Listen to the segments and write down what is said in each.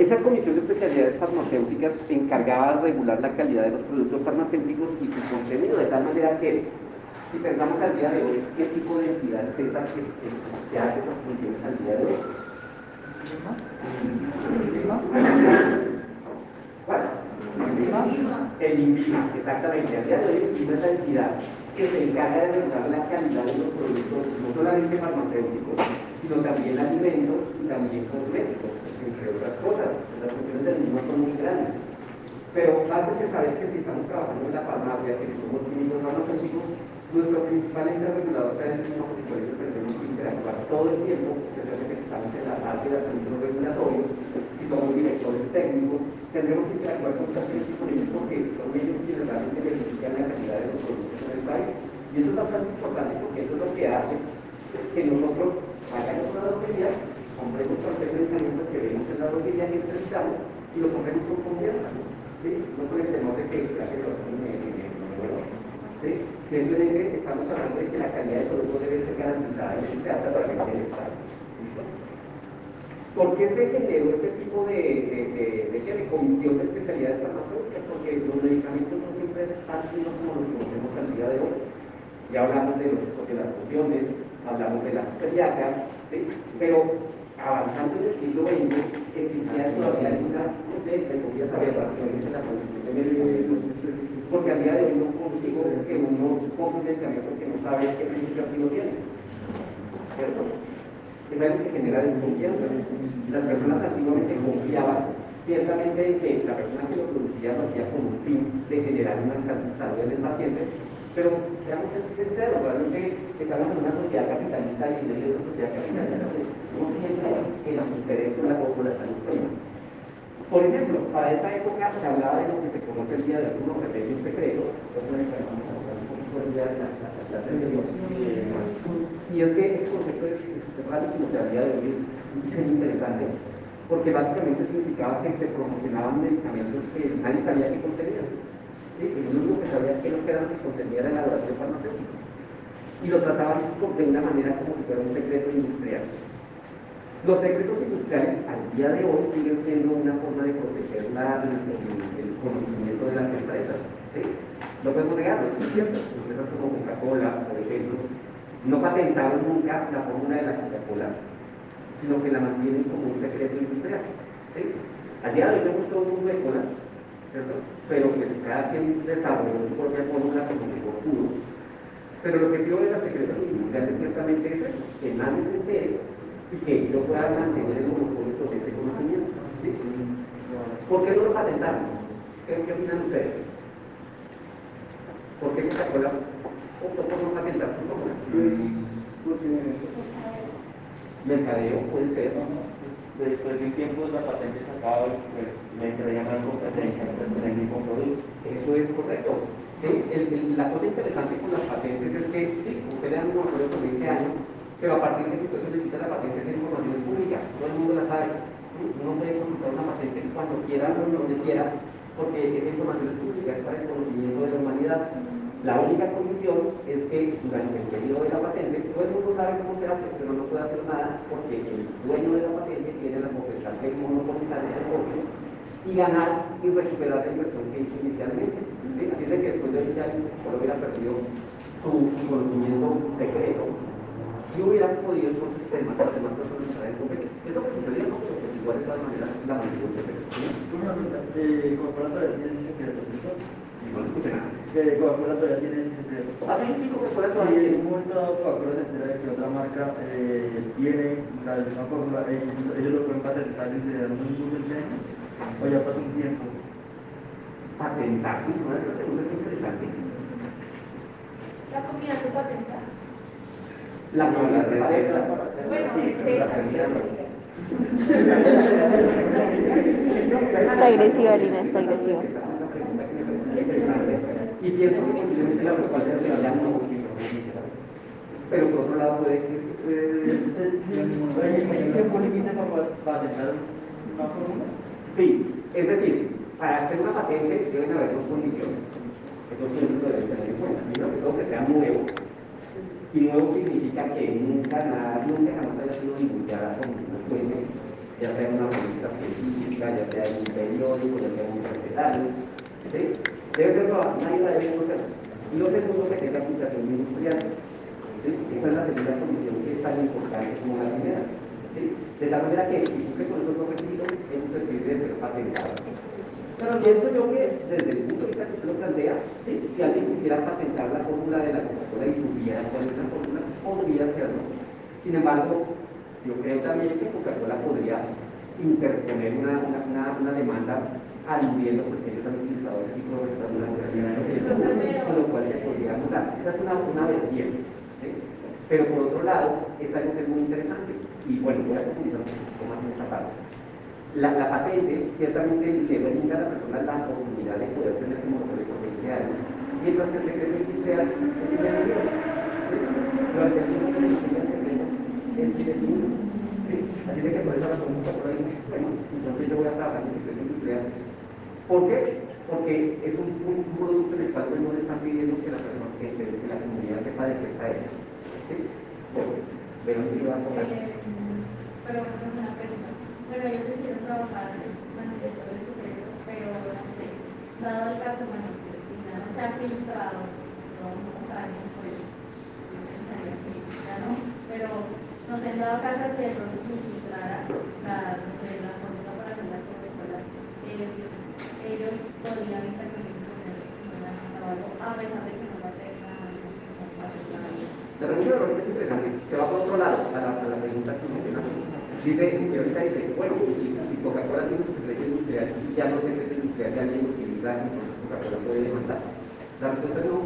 Esa comisión de especialidades farmacéuticas encargaba de regular la calidad de los productos farmacéuticos y su contenido, de tal manera que, si pensamos al día de hoy, ¿qué tipo de entidad es esa que, hace esas funciones al día de hoy? ¿Cuál? El INVIMA, exactamente. Al día de hoy el es la entidad que se encarga de regular la calidad de los productos, no solamente farmacéuticos, sino también alimentos y también cosméticos, entre otras cosas. Las funciones del INVIMA son muy grandes. Pero antes de saber que si estamos trabajando en la farmacia, que si somos químicos farmacéuticos, nuestro principal ente regulador está en el mismo que por eso tenemos que interactuar todo el tiempo, especialmente que estamos en la parte de asuntos regulatorios, si somos directores técnicos, tendremos que interactuar con ellos porque son ellos quienes realmente benefician la calidad de los productos en el país. Y eso es bastante importante porque eso es lo que hace que nosotros vayamos a la droguería, compremos cualquier medicamento que vemos en la droguería que necesitamos y lo compremos con confianza. ¿sí? No con el temor de que sea que lo me, ¿sí? Simplemente estamos hablando de que la calidad del producto debe ser garantizada y eso se hace a través del Estado. ¿Por qué se generó este tipo de, de, de, de, de comisión de especialidades farmacéuticas? Porque los medicamentos no siempre están siendo como los conocemos al día de hoy. Ya hablamos de, los, de las fusiones, hablamos de las triacas, ¿sí? pero avanzando en el siglo XX existían todavía algunas, no sé, entre comillas, aberraciones en la producción de medicamentos, porque al día de hoy no consigo que uno compre un medicamento que no sabe qué principio activo tiene. ¿Cierto? es algo que genera desconfianza. Las personas antiguamente confiaban ciertamente en que la persona que lo producía lo hacía con un fin de generar una salud en el paciente, pero seamos sinceros, realmente estamos en una sociedad capitalista y en medio de esa sociedad capitalista pues, no siempre el interés o la, o la prima. Por ejemplo, para esa época se hablaba de lo que se conoce el día de algunos remedios secretos, y es que ese concepto es, es rarísimo que a día de hoy es muy interesante, porque básicamente significaba que se promocionaban medicamentos que nadie sabía que contenían. ¿Sí? El único que sabía que eran que contenía era el laboratorio farmacéutico. Y lo trataban de una manera como si fuera un secreto industrial. Los secretos industriales al día de hoy siguen siendo una forma de proteger el, conocimiento de las empresas. ¿sí? No podemos negarlo, es cierto. Empresas como Coca-Cola, por ejemplo, no patentaron nunca la fórmula de la Coca-Cola, sino que la mantienen como un secreto industrial. ¿sí? Al día de hoy tenemos todo un mundo de colas, ¿cierto? Pero que pues, cada quien desarrolló su propia fórmula como mejor pudo. Pero lo que sí de las secretos industriales ciertamente es eso, que nadie se entere y que yo pueda mantener el monopolio sobre ese conocimiento. ¿sí? ¿Por qué no lo patentaron? ¿Qué, qué opinan ustedes? ¿Por qué Coca-Cola optó por no patentar su fórmula? Mercadeo puede ser. Después de un tiempo la patente se acaba y pues le traía más competencia pues, con el mismo producto. Eso es correcto. La cosa interesante con las patentes es que, sí, usted le dan un por 20 años, pero a partir de que usted solicita la patente, esa información es pública, todo el mundo la sabe. Uno puede consultar una patente cuando quiera donde quiera, porque esa información es pública, es para el conocimiento de la humanidad. La única condición es que durante el periodo de la patente, todo el mundo sabe cómo se hace, pero no puede hacer nada porque el dueño de la patente tiene la potestad de monopolizar el negocio y ganar y recuperar la inversión que hizo inicialmente. ¿sí? Así de que después de 20 años, por hubiera perdido su, conocimiento secreto y hubiera podido para las demás personas estar en competencia. Es lo que sucedía, ¿no? Pero pues igual de todas maneras la mayoría de secretos. Una pregunta, eh, como para todavía tiene secretos, ¿no? No escuché nada. Que Coca-Cola todavía tiene ese secreto. Un pico que fue Si en un momento dado Coca-Cola se entera de que otra marca eh, tiene la misma fórmula, eh, ellos lo pueden patentar y se dan un Play, o ya pasa un tiempo. Patentar, una de las preguntas es interesante. ¿La comida se patenta? La comida se patenta. Bueno, Sí, comida no. Está agresiva, Lina, está agresiva. Y pienso que posiblemente la respuesta se ya no pero por otro lado puede que. Sí, es decir, para hacer una patente deben haber dos condiciones. Eso siempre lo deben tener en cuenta. Primero que todo que sea nuevo. Y nuevo significa que nunca nada, nunca jamás haya sido divulgada como una fuente, ya sea en una revista científica, ya sea en un periódico, ya sea en un recetario, ¿sí? Debe ser probada, nadie la debe conocer. Y lo segundo, que tenga aplicación industrial. ¿sí? Esa es la segunda condición que es tan importante como la primera. De tal manera que si cumple con esos requisitos, es susceptible de ser patentado. Pero pienso yo que desde el punto de vista que usted lo plantea, ¿sí? si alguien quisiera patentar la fórmula de la Coca-Cola y supiera cuál es la fórmula, podría hacerlo. Sin embargo, yo creo también que Coca-Cola podría interponer una, una, una demanda aludiendo pues, que ellos han utilizado ese tipo de la con lo cual se podría anular. Esa es una, una vertiente. ¿sí? Pero por otro lado, es algo que es muy interesante. Y bueno, voy a profundizar un poco más en esta parte. La, la, patente ciertamente le brinda a la persona la oportunidad de poder tener ese monopolio por 20 años, mientras que el secreto industrial es indefinido. ¿sí? Durante el tiempo que el secreto es. ¿sí? Así de que por la pregunta por ahí, bueno, entonces yo voy a trabajar en el secreto industrial. ¿Por qué? Porque es un, un, un producto en el cual pues, no le están pidiendo que la persona, que, que la comunidad sepa de qué está hecho. ¿sí? Bueno, pero no iba a poner. Pero una pregunta. Bueno, yo quisiera trabajar bueno, de todo el secreto, pero no sé, dado el caso, bueno, que si nada se ha filtrado, todos los años, pues yo pensaría que ya no, pero no sé, dado caso que pronto se filtrara la, no sé, la fórmula para hacer la Coca-Cola, eh, ellos podrían intervenir con el trabajo a pesar de que no la tengan, no La pregunta de es interesante, se va por otro lado a la, a la pregunta que mencionaste. Dice, y ahorita dice, bueno, si, si Coca-Cola tiene su secreto industrial, ya no secreto industrial que alguien utiliza, entonces Coca-Cola puede demandar. La respuesta es no,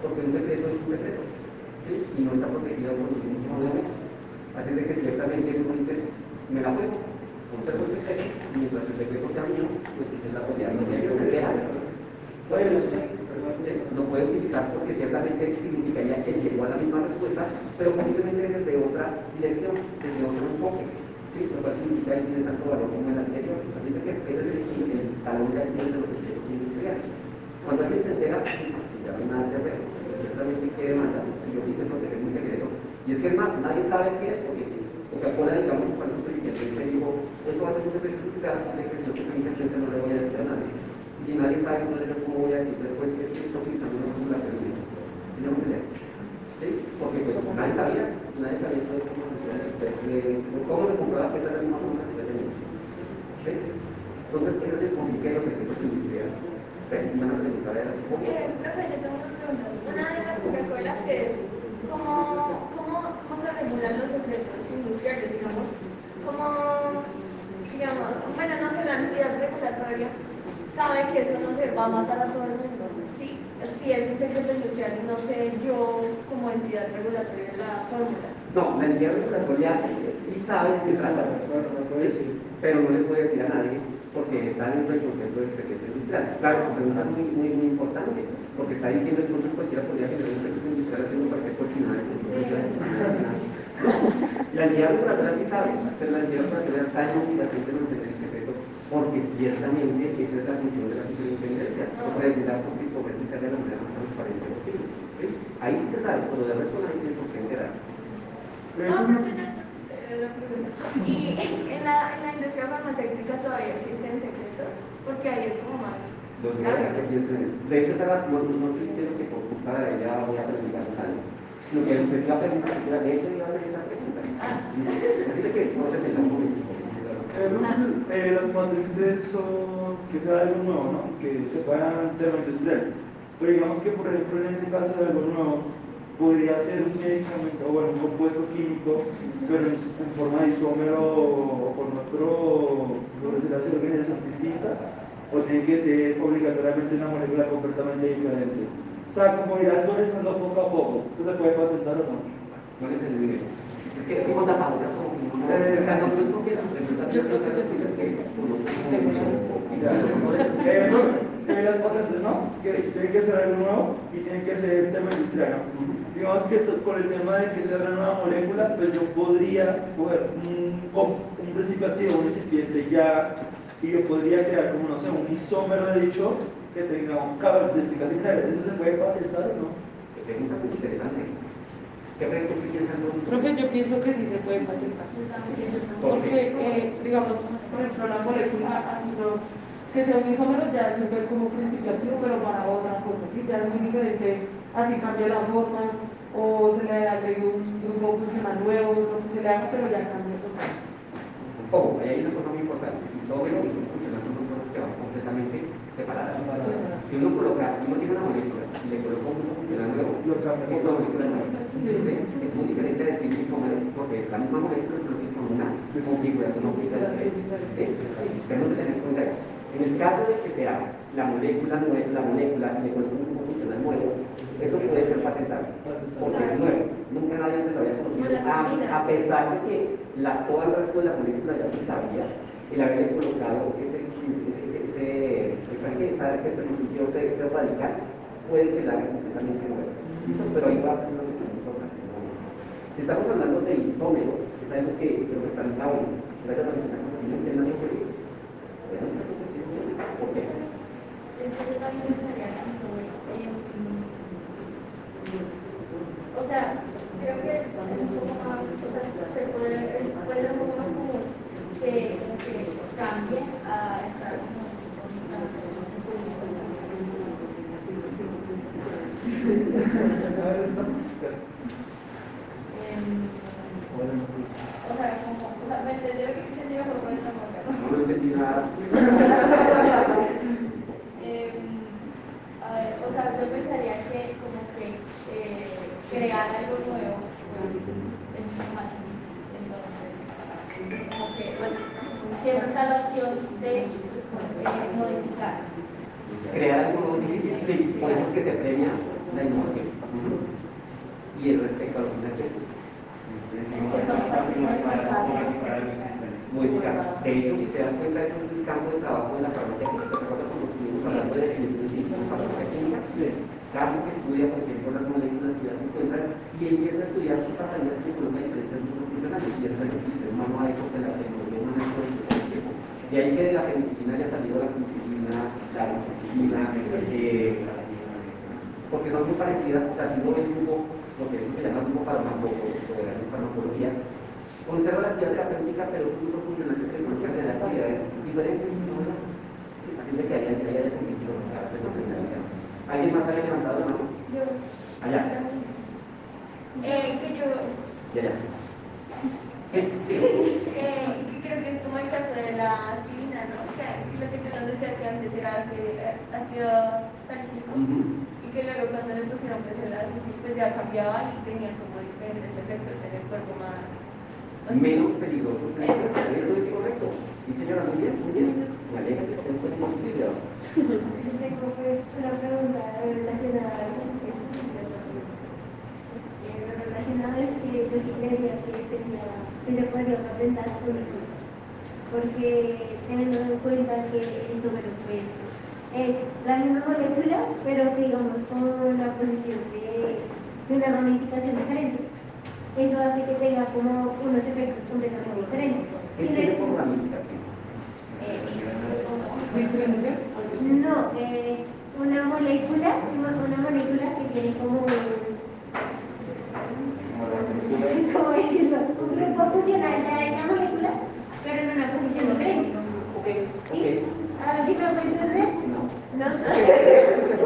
porque un secreto es un secreto, y no está protegido por mismos obviamente. Así de que ciertamente uno dice, me la juego, secreto, y mientras sea mío, pues es la posibilidad no que puede utilizar porque ciertamente significaría que llegó a la misma respuesta, pero posiblemente desde otra dirección, desde otro enfoque. ¿sí? Lo cual significa que tiene tanto valor como el anterior. Así que ese es el, talón de acción de los secretos industriales. Cuando alguien se entera, ya no hay nada que hacer. Ciertamente quiere demandar, si yo quise proteger mi secreto. Y es que es más, nadie sabe qué es, porque Coca-Cola, digamos, cuando su presidente dijo, esto va a ser un secreto así que yo que mi gente no le voy a decir a nadie si nadie sabe entonces cómo voy a decir después que estoy utilizando una fórmula perdida. ¿Sí me entienden? ¿Sí? Porque pues nadie sabía, nadie sabía entonces cómo cómo me compraba que esa era la misma fórmula que tenía. ¿Sí? Entonces ese es el complique de los secretos industriales. Una pregunta de la Profe, yo tengo una pregunta. Una de las Coca-Colas es ¿cómo, cómo, cómo se regulan los secretos industriales, digamos? ¿Cómo, digamos, bueno, no sé, la entidad regulatoria sabe que eso no se va a matar a todo el mundo. ¿sí? Si es un secreto industrial, no sé yo como entidad regulatoria la fórmula. No, la entidad regulatoria sí sabe que trata, pero no le puede decir a nadie porque está dentro del concepto del secreto industrial. Claro, su pregunta es muy, muy, muy importante, porque está diciendo entonces cualquiera podría tener un secreto industrial haciendo cualquier cochinada. La entidad regulatoria sí sabe, pero la entidad regulatoria está en obligación de mantener el secreto porque ciertamente esa es la función de la superintendencia, regular por y poder de la manera más transparente posible. ¿sí? Ahí sí se sabe, pero de resto nadie tiene por qué enterarse. Y en la, en la industria farmacéutica todavía existen secretos, porque ahí es como más. Los de hecho, no, no estoy diciendo que por culpa de ella voy a preguntar algo. Lo que usted va a preguntar, de hecho, iba a hacer esa pregunta. Así que no se la eh, las matrices son que sea algo nuevo, ¿no? Que se puedan tema industrial. Pero digamos que, por ejemplo, en ese caso de algo nuevo, podría ser un medicamento o bueno, un compuesto químico, pero en, en forma de isómero o con otro, por decirlo así, organización distinta, o tiene que ser obligatoriamente una molécula completamente diferente. O sea, como ir actualizando poco a poco, ¿eso se puede patentar o no? No le entendí bien. Es que como la pauta, como eh, no, no, no, que las patentes, ¿no? Que tiene que ser algo nuevo y tiene que ser el tema industrial. Digamos que con el tema de que sea una nueva molécula, pues yo podría coger un, un recipiente, un recipiente ya y yo podría crear como, no sé, un isómero de dicho que tenga características similares. ¿Eso se puede patentar o no? Pregunta muy interesante. ¿Qué Profe, yo pienso que sí se puede patentar. Porque, eh, digamos, por ejemplo, la molécula así no, que sea un isómero ya es súper como principio activo, pero para otra cosa, ¿sí? Ya es muy diferente, así cambia la forma, o se le agrega un grupo funcional nuevo, lo que se le haga, pero ya cambia total. Ojo, ahí hay una cosa muy importante, isómero y grupo funcional son dos cosas que van completamente separadas. Si uno coloca, si uno tiene una molécula y le coloca un grupo funcional nuevo, es una molécula nueva. ¿sí? Es muy diferente a decir isómero, porque es la misma molécula, pero que con una configuración óptica diferente. Tenemos que tener en cuenta eso. En el caso de que sea la molécula nueva, la molécula y le coloque un grupo funcional nuevo, eso puede ser patentable, porque es nuevo. Nunca nadie antes lo había conocido. A, a pesar de que la, todo el resto de la molécula ya se sabía, el haberle colocado ese, ese, ese, ese, ese principio, ese, ese radical, puede quedar completamente nuevo. ¿Listo? Pero ahí va a ser una sección importante. ¿no? Si estamos hablando de isómeros, es algo que creo que está en la gracias a la la que eh, o sea, creo que es un poco más, o sea, se puede, ser un poco más que, como que cambie a estar como sé Em, o sea, como, o sea, me entendió que decir mejor por esta ¿no? Entendí nada. Eh, a ver, o sea, yo pensaría que como que eh, crear algo nuevo pues, es mucho más difícil. Entonces, como que bueno, siempre está la opción de eh, modificar. Crear algo nuevo es difícil, sí, por eso es que se premia la innovación. Y el respecto a lo financiero. Modificar. De hecho, si se dan cuenta, es el campo de trabajo de la. ¿Te acuerdas cuando estuvimos hablando de farmacia química? Carlos que estudia, por ejemplo, las moléculas que ya se encuentran y empieza a estudiar qué pasaría si coloca diferentes grupos funcionales y algo que el ser humano ha hecho que la tecnología todo el tiempo. De ahí que de la penicilina haya salido la penicilina, la amoxicilina, eh, porque son muy parecidas, o sea, si ve el grupo, lo que se llama grupo la farmacología, conserva la actividad terapéutica, pero funcional que se coloca de las actividades diferentes, ¿no? Así de que haya, haya de cognitivo, para que se aprenda. ¿Alguien más haya levantado la mano? Yo, Allá. eh, que yo Ya, ya. Sí, sí. Eh, que creo que es como el caso de la aspirina, ¿no? O sea, que lo que tú nos decías que antes era ácido ácido salicílico Ujú. y que luego cuando le pusieron pues el ácido pues ya cambiaba y tenía como diferentes efectos en el cuerpo más. más- Menos peligroso. cáncer. Eso es correcto. Sí, señora, muy bien, muy bien. Me alegra que estén con el conocido. Pues una pregunta relacionada a eh, relacionada es que yo sí creía que tenía, que se podría patentar por porque teniendo en cuenta que esto me lo pues, es la misma molécula, pero que digamos con la posición de, de una ramificación diferente. Eso hace que tenga como unos efectos completamente diferentes. ¿Qué Y tiene res- por ramificación? eh, ¿Distribución? No, eh, una molécula, una, molécula que tiene como un, ¿cómo decirlo? Un grupo funcional de esa molécula, pero en una posición diferente. Ok, ¿Sí? ok. A ver si me entender. No. ¿No?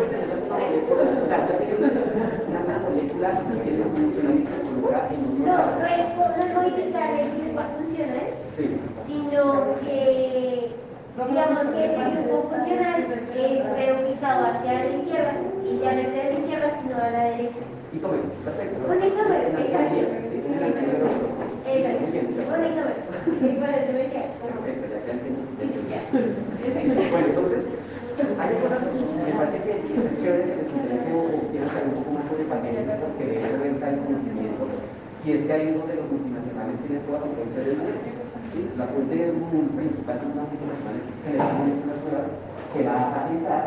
No, no es por no modificar el grupo funcional, Sí. sino que digamos que ese grupo funcional es reubicado hacia la izquierda y ya no está a la izquierda sino a la derecha. Isómero, perfecto. Un isómero, exacto. la Un isómero. Y me Perfecto, ya entendí. Bueno, entonces, hay cosas que me parece que es chévere que o quieran saber un poco más sobre patentes porque eso estar en conocimiento. Y es que ahí es donde los multinacionales tienen toda su fuente de dinero. ¿Sí? La fuente principal de una multinacional es generar moléculas nuevas que va a patentar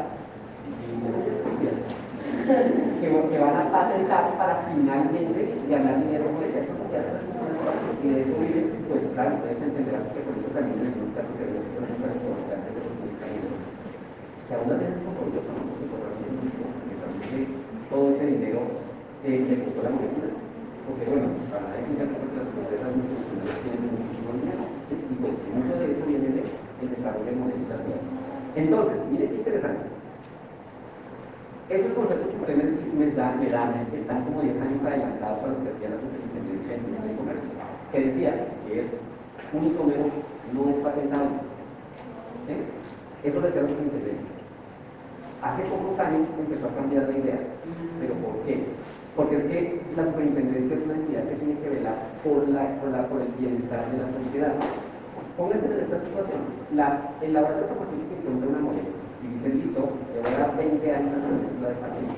que, que van a patentar para finalmente ganar dinero con ellas. Es que. Y de eso viven, pues claro, ustedes entenderán que por eso también algunos casos se ven las empresas importantes de los medicamentos que aún no tienen compromiso con nosotros por porque realmente todo ese dinero eh, le costó la molécula. Porque bueno, para nadie piensa que las empresas multinacionales tienen muchísimo dinero. ¿sí? Y pues mucho de eso viene del desarrollo de moléculas Entonces, miren qué interesante. Esos conceptos que ustedes me, me dan, me están como 10 años adelantados a lo que hacía la superintendencia de Comercio, que decía que es un isómero no es patentable. ¿Sí? Eso lo decía la superintendencia. Hace pocos años empezó a cambiar la idea. ¿Pero por qué? Porque es que la superintendencia es una entidad que tiene que velar por, la, por, la, por el bienestar de la sociedad. Pónganse en esta situación. La, el laboratorio farmacéutico encuentra una molécula y dice, listo, le voy a dar 20 años a la de patente.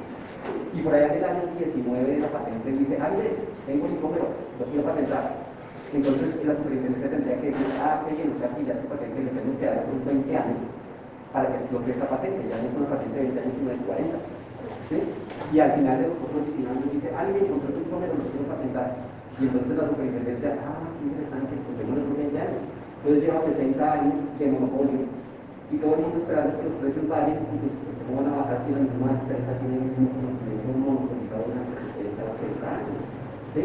Y por allá en el año 19 de la patente dice, ah, mire, tengo el isómero, lo quiero patentar. Entonces la superintendencia tendría que decir, ah, qué bien, sea, aquí ya su patente le tengo que dar otros 20 años para que explote esa patente, ya no es una patente de 20 años, sino de 40. ¿Sí? Y al final de los otros 19 años dice, ah, mire, encontré el isómero, lo quiero patentar. Y entonces la superintendencia, ah, qué interesante, pues démosle otros 20 años. Entonces lleva 60 años de monopolio y todo el mundo esperando que los precios vayan, y pues, ¿cómo van a bajar si la misma empresa tiene el mismo conocimiento monopolizado durante 60 o 80 años? ¿Sí?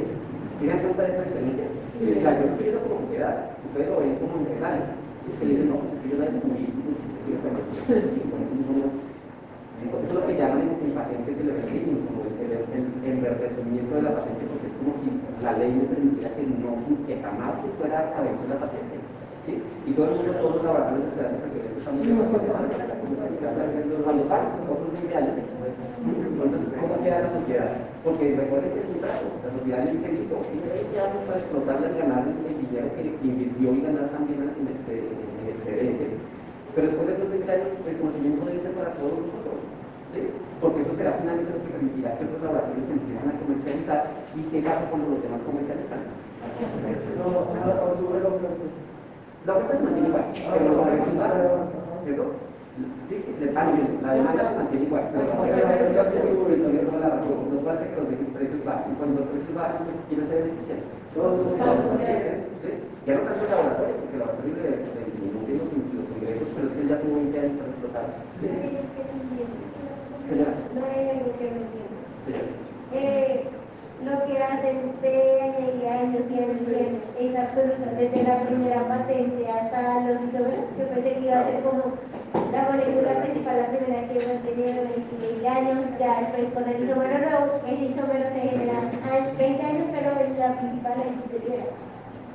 ¿Tienen cuenta de esa diferencia? Sí. O sea, yo estoy viendo como sociedad, ustedes lo ven como empresario. Ustedes dicen, no, pues yo la descubrí, pues yo quiero saber, y con eso no eso es lo que llaman en, en patentes el evergreen, como el, el, el enverdecimiento de la patente, porque es como si la ley me permitiera que, no, que jamás se fuera a vencer la patente. ¿sí? Y todo el mundo, todos los laboratorios de esperanza que estamos viendo cuando pagan otros 20 años. Entonces, ¿cómo queda la sociedad? Porque recuerden que es un trato. La sociedad le dice, listo, tiene 20 años para explotarle ganar el dinero que invirtió y ganar también en el excedente. Pero después de esos 20 años, el conocimiento debe ser para todos nosotros. ¿Sí? Porque eso será finalmente lo que permitirá que otros laboratorios se empiecen a comercializar y qué pasa cuando los demás comercializan. No, la oferta. Se mantiene igual, pero los precios ¿cierto? Sí, ah, la demanda se mantiene igual, pero razón, no puede hacer que los precios bajen. Cuando los precios bajan, pues quién se beneficia. Todos los. Ya no tanto el laboratorio, porque el laboratorio le, disminuye los, los ingresos, pero es que ya tuvo 20 años para explotar. No hay algo que no entiendo. Eh, lo que hacen de años y años y años es absoluto, desde la primera patente hasta los isómeros, que pensé que iba a ser como la molécula principal, la primera que mantenieron 20 años, ya después con el isómero nuevo, ese isómero se genera a 20 años, pero la principal es se libera.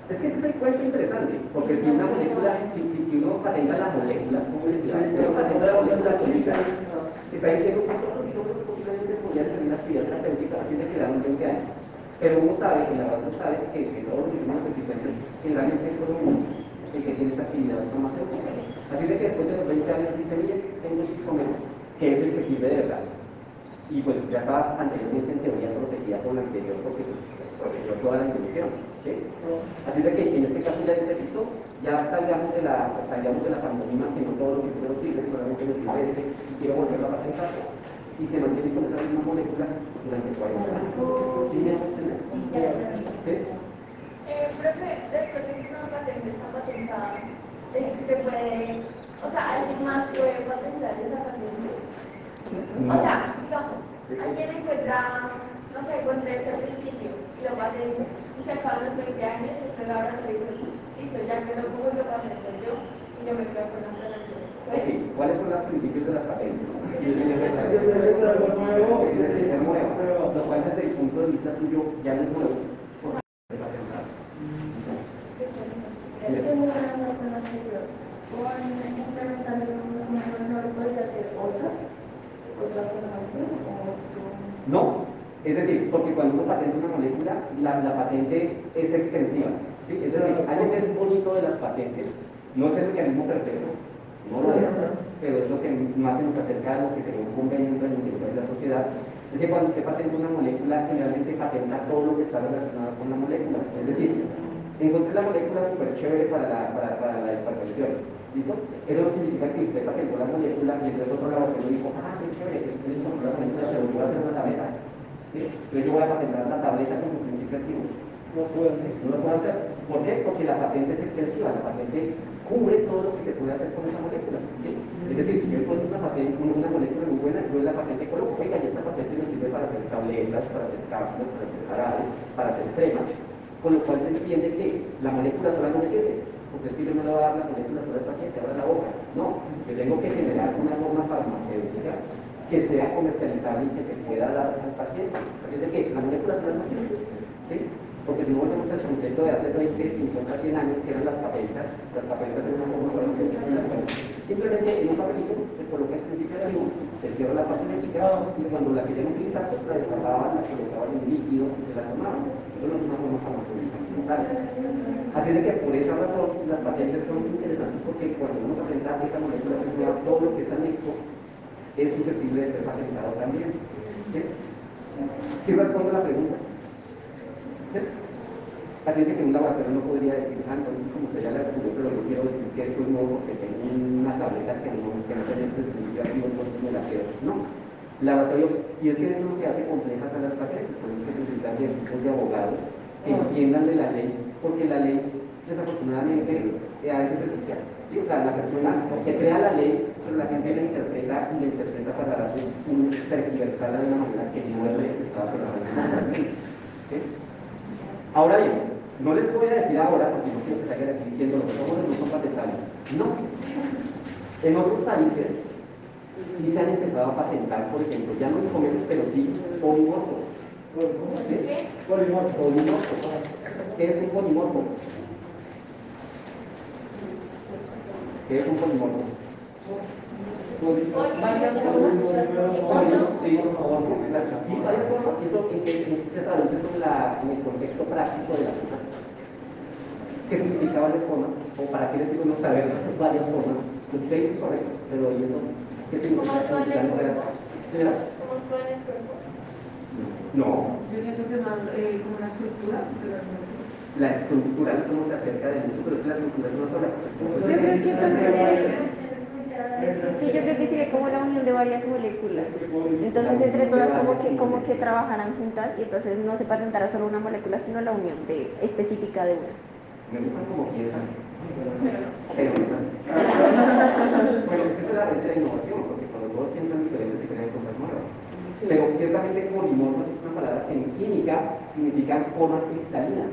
Es que ese es el cuento interesante, porque si una molécula, si, si, si uno patenta la molécula, ¿cómo le dice? Si uno patenta la molécula solita, está diciendo que todos los isómeros posiblemente podrían tener una actividad terapéutica, así se quedaron 20 años. Pero uno sabe, el laboratorio sabe que, que todos los isómeros existentes generalmente es solo uno el que tiene esta actividad farmacéutica. Así de que después de los 20 años dice, mire, tengo ese isómero, que es el que sirve de verdad. Y pues ya estaba anteriormente en teoría protegida por la anterior porque pues, protegió toda la introducción. ¿sí? Así de que en este caso ya dice listo, ya salgamos de la, salgamos de la pantomima que no todos los isómeros sirven, solamente me sirve este y quiero volverlo a patentar. Y se mantiene con esa misma molécula durante 40 años. ¿Sí me entender? ¿Sí? Eh, profe, después de que una patente está patentada, se puede, o sea, alguien más puede patentar esa patente. O sea, digamos, alguien encuentra, no sé, encuentra ese principio y lo patenta y se acaban los 20 años y el laboratorio dice, listo, ya que lo pongo, lo patento yo y yo me quedo con la patente. Ok, ¿cuáles son los principios de las patentes? Ser nuevo. Lo cual desde el punto de vista tuyo ya no es nuevo. porque es patentado. ¿no. No, es decir, porque cuando uno patenta una molécula, la, la patente es extensiva. ¿Sí? Es decir, algo que es bonito de las patentes no es el mecanismo perfecto, no lo es, pero es lo que más se nos acerca a lo que sería un convenio entre el interior de la sociedad. Es que cuando usted patenta una molécula, generalmente patenta todo lo que está relacionado con la molécula. Es decir, encontré la molécula súper chévere para la, para, para la hipertensión. ¿Listo? Eso no significa que usted patentó la molécula y entonces otro laboratorio dijo, ah, qué chévere, usted encontró la molécula, yo voy a hacer una tableta. Entonces yo voy a patentar la tableta con su principio activo. No pueden. No lo puedo hacer. ¿Por qué? Porque la patente es extensiva, la patente cubre todo lo que se puede hacer con esa molécula. Es decir, si yo encuentro una, patente, una, molécula muy buena, yo en la patente coloco, oiga, y esta patente me sirve para hacer tabletas, para hacer cápsulas, para hacer jarabes, para hacer cremas. Con lo cual se entiende que la molécula sola no me sirve, porque es que yo no le voy a dar la molécula sola al paciente, ahora la boca. No, yo tengo que generar una norma farmacéutica que sea comercializable y que se pueda dar al paciente. Así de que la molécula no es posible. ¿sí? Porque volvemos al concepto de hace 20, 50, 100 años, que eran las papeletas, las papeletas de una forma farmacéutica. Simplemente en un papelito se coloca el principio de luz, se cierra la papeletica y cuando la querían utilizar, pues la destapaban, la colocaban en líquido y se la tomaban. Eso no es una forma tal. Así de que por esa razón las patentes son interesantes porque cuando uno patenta esa molécula todo lo que es anexo es susceptible de ser patentado también. ¿Sí? ¿Sí respondo la pregunta? ¿Sí? Así que un laboratorio no podría decir, ah, entonces como usted ya la descubrió, pero yo quiero decir que esto es nuevo porque tengo una tableta que no, que no activo, entonces me la quedo. No. Laboratorio, y es que eso es lo que hace complejas a las patentes, por eso que necesitan de equipos de abogados que entiendan de la ley, porque la ley, desafortunadamente, eh, a veces es social. ¿sí? O sea, la persona se crea la ley, pero la gente la interpreta y la interpreta para darle un tergiversarla de una manera que no es la que se estaba programando. ¿sí? Ahora bien, no les voy a decir ahora, porque no quiero que salgan aquí diciendo lo que somos no son patentables. No. En otros países sí se han empezado a patentar, por ejemplo, ya no comercios, pero sí polimorfos. ¿Sí? Polimorfo. Polimorfo. ¿Qué es un polimorfo? ¿Qué es un polimorfo? Varias Polio, sí, por favor, sí, varias formas. Eso en que se traduce en, el contexto práctico de la cosa. ¿Qué significa varias formas? ¿O para qué les digo no saber varias formas? Lo que usted dice es correcto, pero ¿y eso qué significa? ¿Cómo actúa en el ¿Significa cuerpo? ¿Cómo actúa en el cuerpo? No, Yo siento que más eh, como una estructura de las la estructura no cómo se acerca del uso, pero es que la estructura es una sola. Yo creo que entonces Sí, yo creo que sería como la unión de varias moléculas. Entonces, entre todas como que, como que trabajarán juntas y entonces no se patentará solo una molécula, sino la unión de, específica de una. Me gustan como piensan, pero. Bueno, es que esa es la red de la innovación, porque cuando todos piensan diferente se crean cosas nuevas. Pero ciertamente polimorfos es una palabra que en química significan formas cristalinas.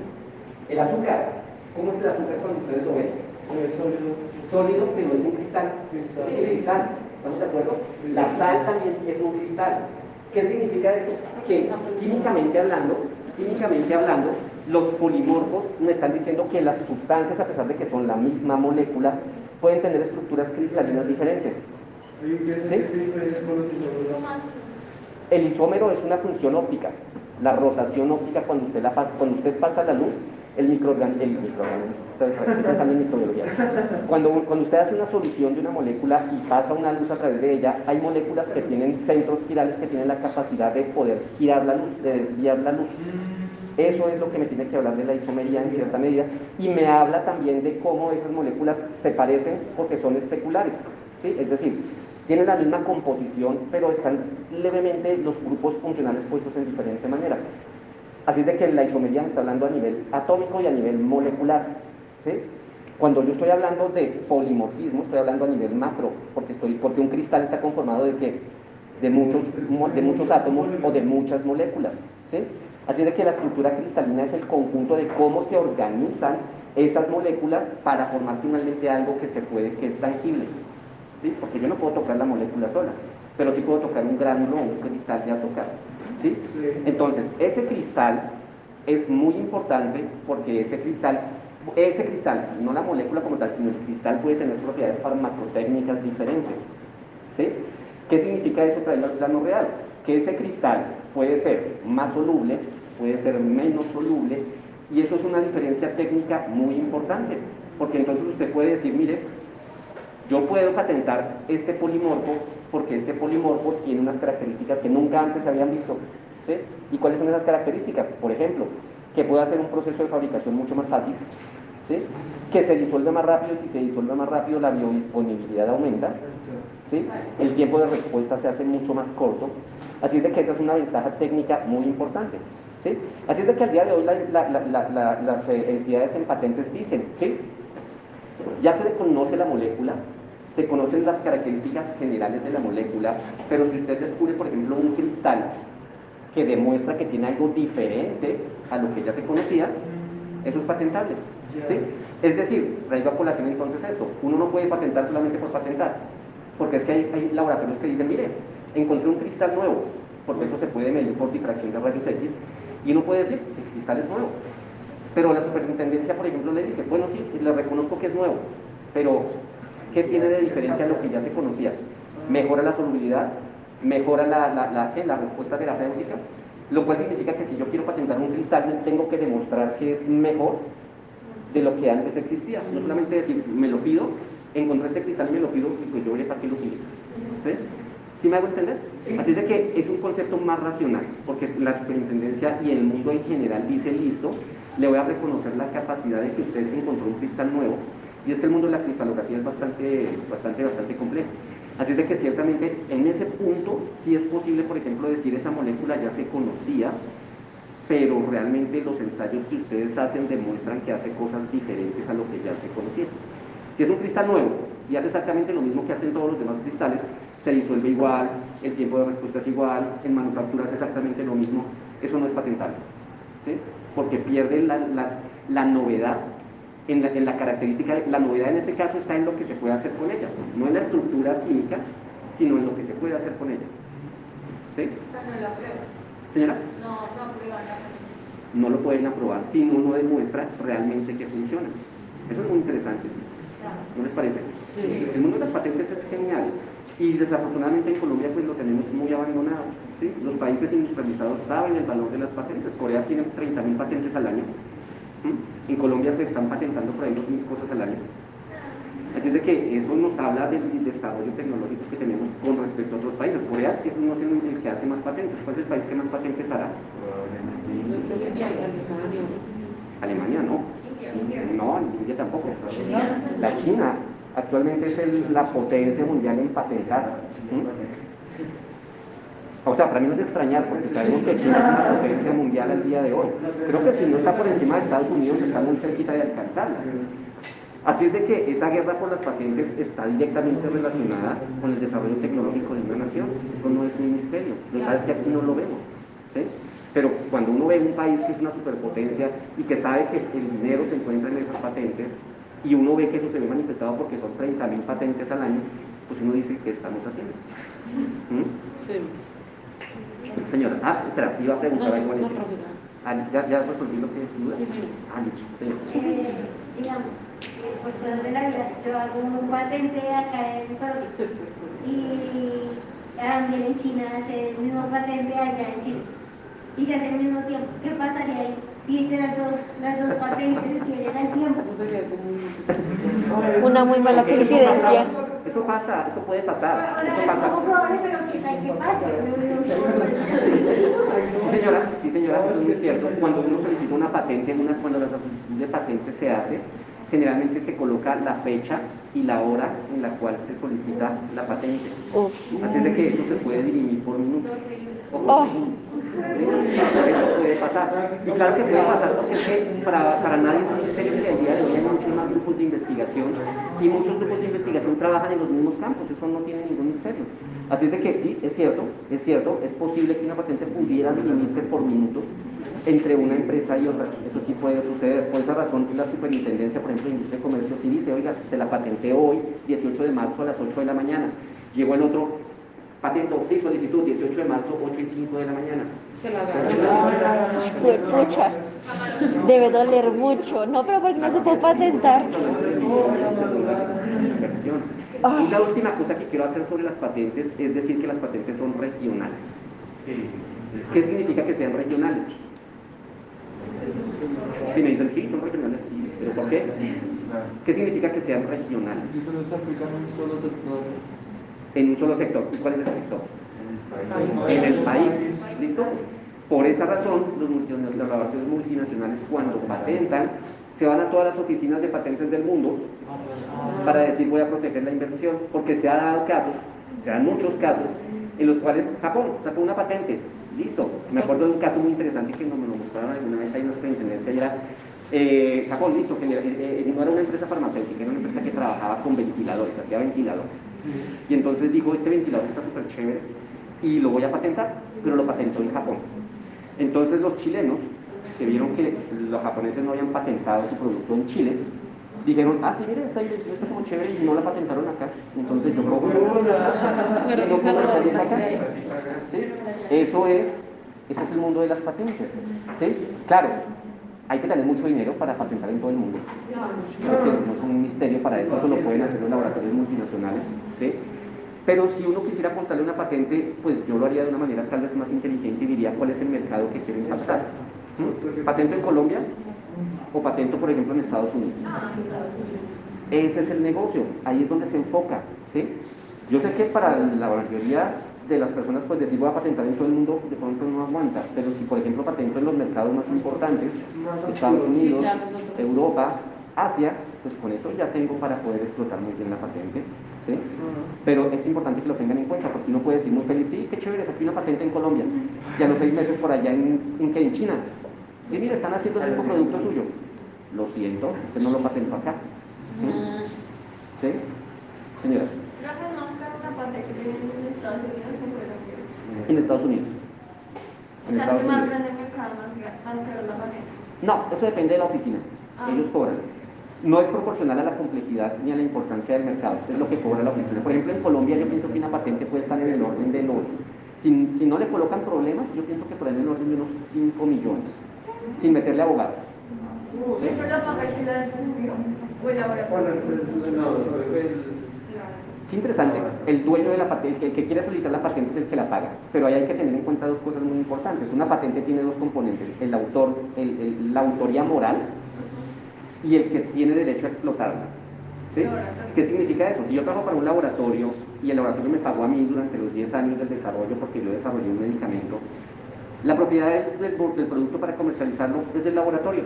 El azúcar, ¿cómo es el azúcar cuando ustedes lo ven? Es sólido. Sólido, pero es un cristal. Cristal. Es un cristal. ¿Estamos de acuerdo? La sal también es un cristal. ¿Qué significa eso? Que químicamente hablando, químicamente hablando, los polimorfos me están diciendo que las sustancias, a pesar de que son la misma molécula, pueden tener estructuras cristalinas diferentes. ¿Y qué es ¿Sí? El isómero es una función óptica. La rotación óptica, cuando usted, la pasa, cuando usted pasa la luz, el microorganismo, estoy pensando en microbiología. Cuando, cuando usted hace una solución de una molécula y pasa una luz a través de ella, hay moléculas que tienen centros girales que tienen la capacidad de poder girar la luz, de desviar la luz. Eso es lo que me tiene que hablar de la isomería en cierta medida y me habla también de cómo esas moléculas se parecen porque son especulares. ¿sí? Es decir, tienen la misma composición, pero están levemente los grupos funcionales puestos en diferente manera. Así de que la isomería me está hablando a nivel atómico y a nivel molecular. ¿sí? Cuando yo estoy hablando de polimorfismo, estoy hablando a nivel macro, porque, estoy, porque un cristal está conformado de qué? De muchos, de muchos átomos o de muchas moléculas. ¿sí? Así es de que la estructura cristalina es el conjunto de cómo se organizan esas moléculas para formar finalmente algo que se puede, que es tangible. ¿sí? Porque yo no puedo tocar la molécula sola, pero sí puedo tocar un gránulo o un cristal ya tocado. Entonces, ese cristal es muy importante porque ese cristal, ese cristal, no la molécula como tal, sino el cristal puede tener propiedades farmacotécnicas diferentes. ¿sí? ¿Qué significa eso traerlo al plano real? Que ese cristal puede ser más soluble, puede ser menos soluble, y eso es una diferencia técnica muy importante, porque entonces usted puede decir, mire, yo puedo patentar este polimorfo porque este polimorfo tiene unas características que nunca antes se habían visto. ¿sí? ¿Y cuáles son esas características? Por ejemplo, que pueda hacer un proceso de fabricación mucho más fácil, ¿sí? que se disuelve más rápido y si se disuelve más rápido la biodisponibilidad aumenta, ¿sí? el tiempo de respuesta se hace mucho más corto. Así es de que esa es una ventaja técnica muy importante. ¿sí? Así es de que al día de hoy la- la- la- la- la- las eh, entidades en patentes dicen, ¿sí? ya se conoce la molécula, se conocen las características generales de la molécula, pero si usted descubre, por ejemplo, un cristal que demuestra que tiene algo diferente a lo que ya se conocía, eso es patentable. ¿sí? Es decir, traigo a colación entonces esto, uno no puede patentar solamente por patentar, Porque es que hay, hay laboratorios que dicen, mire, encontré un cristal nuevo, porque eso se puede medir por difracción de rayos X, y uno puede decir, el cristal es nuevo. Pero la superintendencia, por ejemplo, le dice, bueno, sí, le reconozco que es nuevo, pero ¿qué tiene de diferente a lo que ya se conocía? Mejora la solubilidad, mejora la, la, la, la respuesta terapéutica, lo cual significa que si yo quiero patentar un cristal, tengo que demostrar que es mejor de lo que antes existía. No solamente decir, me lo pido, encontré este cristal y me lo pido, y pues yo veré para qué lo utilizo. ¿Sí? ¿Sí me hago entender? Así es de que es un concepto más racional, porque la superintendencia y el mundo en general dice, listo, le voy a reconocer la capacidad de que usted encontró un cristal nuevo, y es que el mundo de la cristalografía es bastante, bastante, bastante complejo. Así es de que ciertamente en ese punto sí es posible, por ejemplo, decir esa molécula ya se conocía, pero realmente los ensayos que ustedes hacen demuestran que hace cosas diferentes a lo que ya se conocía. Si es un cristal nuevo y hace exactamente lo mismo que hacen todos los demás cristales, se disuelve igual, el tiempo de respuesta es igual, en manufactura es exactamente lo mismo, eso no es patentable, ¿sí? porque pierde la, la, la novedad en la, en la, característica, la novedad en este caso está en lo que se puede hacer con ella, no en la estructura química, sino en lo que se puede hacer con ella. ¿Sí? Señora. No, no aprueban No lo pueden aprobar si uno demuestra realmente que funciona. Eso es muy interesante. ¿No les parece? Sí. El mundo de las patentes es genial y desafortunadamente en Colombia pues lo tenemos muy abandonado. Los países industrializados saben el valor de las patentes. Corea tiene 30.000 patentes al año. ¿Mm? En Colombia se están patentando por ahí 2.000 cosas al año. Así es de que eso nos habla del desarrollo tecnológico que tenemos con respecto a otros países. Corea es no es el que hace más patentes. ¿Cuál es el país que más patentes hará? Alemania no. No, India tampoco. La China actualmente es el, la potencia mundial en patentar. ¿Mm? O sea, para mí no es de extrañar, porque sabemos que China es una potencia mundial al día de hoy. Creo que si no está por encima de Estados Unidos, está muy cerquita de alcanzarla. Así es de que esa guerra por las patentes está directamente relacionada con el desarrollo tecnológico de una nación. Eso no es un misterio. Lo es que aquí no lo vemos. ¿sí? Pero cuando uno ve un país que es una superpotencia y que sabe que el dinero se encuentra en esas patentes y uno ve que eso se ve manifestado porque son 30.000 patentes al año, pues uno dice, ¿qué estamos haciendo? ¿Mm? Sí. Señora, ah, espera, iba a preguntar No, algo. no, profe. Ah, ¿ya, ¿Ya resolví lo que duda? Sí, sí. Ah, listo. Sí. Eh, digamos, eh, por cosas de la vida, yo hago un patente acá en Colombia y también en China hace el mismo patente allá en Chile y se hace al mismo tiempo. ¿Qué pasaría ahí? Si las dos, las dos patentes tienen al tiempo. Eso sería como un- Una muy mala coincidencia. Eso pasa, eso puede pasar. Eso es pasa. señora, sí, señora, eso es muy cierto. Cuando uno solicita una patente, una, cuando la solicitud de patente se hace, generalmente se coloca la fecha y la hora en la cual se solicita la patente. Así es de que eso se puede dirimir por minutos. o por Oh. segundos. Eso puede pasar. Y claro que puede pasar porque es que para, para nadie es un misterio que al día de hoy hay muchos más grupos de investigación y muchos grupos de investigación trabajan en los mismos campos. Eso no tiene ningún misterio. Así es de que sí, es cierto, es cierto, es posible que una patente pudiera dirimirse por minutos entre una empresa y otra. Eso sí puede suceder. Por esa razón, la superintendencia, por ejemplo, de Industria y Comercio, sí dice, oiga, te la patenté hoy, 18 de marzo a las 8 de la mañana. Llegó el otro, patento, sí, solicitud, 18 de marzo, 8 y 5 de la mañana. que la. Fue pucha. Debe doler mucho. No, pero porque no se puede patentar. Y la última cosa que quiero hacer sobre las patentes es decir que las patentes son regionales. ¿Qué significa que sean regionales? Si me dicen sí, son regionales, ¿pero por qué? ¿Qué significa que sean regionales? Y eso no se aplica en un solo sector. En un solo sector. ¿Y cuál es el sector? En el país. ¿Listo? Por esa razón, los multi- los laboratorios multinacionales cuando patentan, se van a todas las oficinas de patentes del mundo para decir voy a proteger la inversión, porque se ha dado casos, se dan muchos casos, en los cuales Japón sacó una patente, listo. Me acuerdo de un caso muy interesante que nos lo mostraron alguna vez ahí en nuestra intendencia, era eh, Japón, listo, genera- eh, eh, no era una empresa farmacéutica, era una empresa que trabajaba con ventiladores, hacía ventiladores. Y entonces dijo, este ventilador está súper chévere y lo voy a patentar, pero lo patentó en Japón. Entonces los chilenos, que vieron que los japoneses no habían patentado su producto en Chile, dijeron, ah, sí, mire, esta invención está como chévere y no la patentaron acá. Entonces yo cojo Pero y no esa comercializo acá. ¿Sí? Eso es, eso es el mundo de las patentes. ¿Sí? Claro, hay que tener mucho dinero para patentar en todo el mundo. Porque no es un misterio para eso, eso lo pueden hacer los laboratorios multinacionales. ¿sí? Pero si uno quisiera apuntarle una patente, pues yo lo haría de una manera tal vez más inteligente y diría cuál es el mercado que quiero impactar. ¿Patento en Colombia o patento, por ejemplo, en Estados Unidos? Ese es el negocio, ahí es donde se enfoca, ¿sí? Yo sé que para la mayoría de las personas, pues decir voy a patentar en todo el mundo, de pronto no aguanta, pero si por ejemplo patento en los mercados más importantes, Estados Unidos. Europa, Asia, pues con eso ya tengo para poder explotar muy bien la patente, ¿sí? Pero es importante que lo tengan en cuenta, porque uno puede decir muy feliz, sí, qué chévere, saqué una patente en Colombia, y a los seis meses por allá en, en, ¿qué? en China. Sí, mire, están haciendo el mismo producto suyo. Lo siento, usted no lo patentó acá. Mm. ¿Sí? Señora, en Estados Unidos en Estados Unidos. No, eso depende de la oficina. Ah. Ellos cobran. No es proporcional a la complejidad ni a la importancia del mercado, es lo que cobra la oficina. Por ejemplo, en Colombia yo pienso que una patente puede estar en el orden de los, si, si no le colocan problemas, yo pienso que por ahí en el orden de unos 5 millones, sin meterle abogados. ¿Sí? ¿Eso lo paga el que la descubrió? ¿O el laboratorio? Qué interesante, el dueño de la patente, el que quiere solicitar la patente es el que la paga, pero ahí hay que tener en cuenta dos cosas muy importantes. Una patente tiene dos componentes, el autor, el- el- la autoría moral y el que tiene derecho a explotarla. ¿sí? ¿Qué significa eso? Si yo trabajo para un laboratorio y el laboratorio me pagó a mí durante los 10 años del desarrollo porque yo desarrollé un medicamento, la propiedad del, producto para comercializarlo es del laboratorio.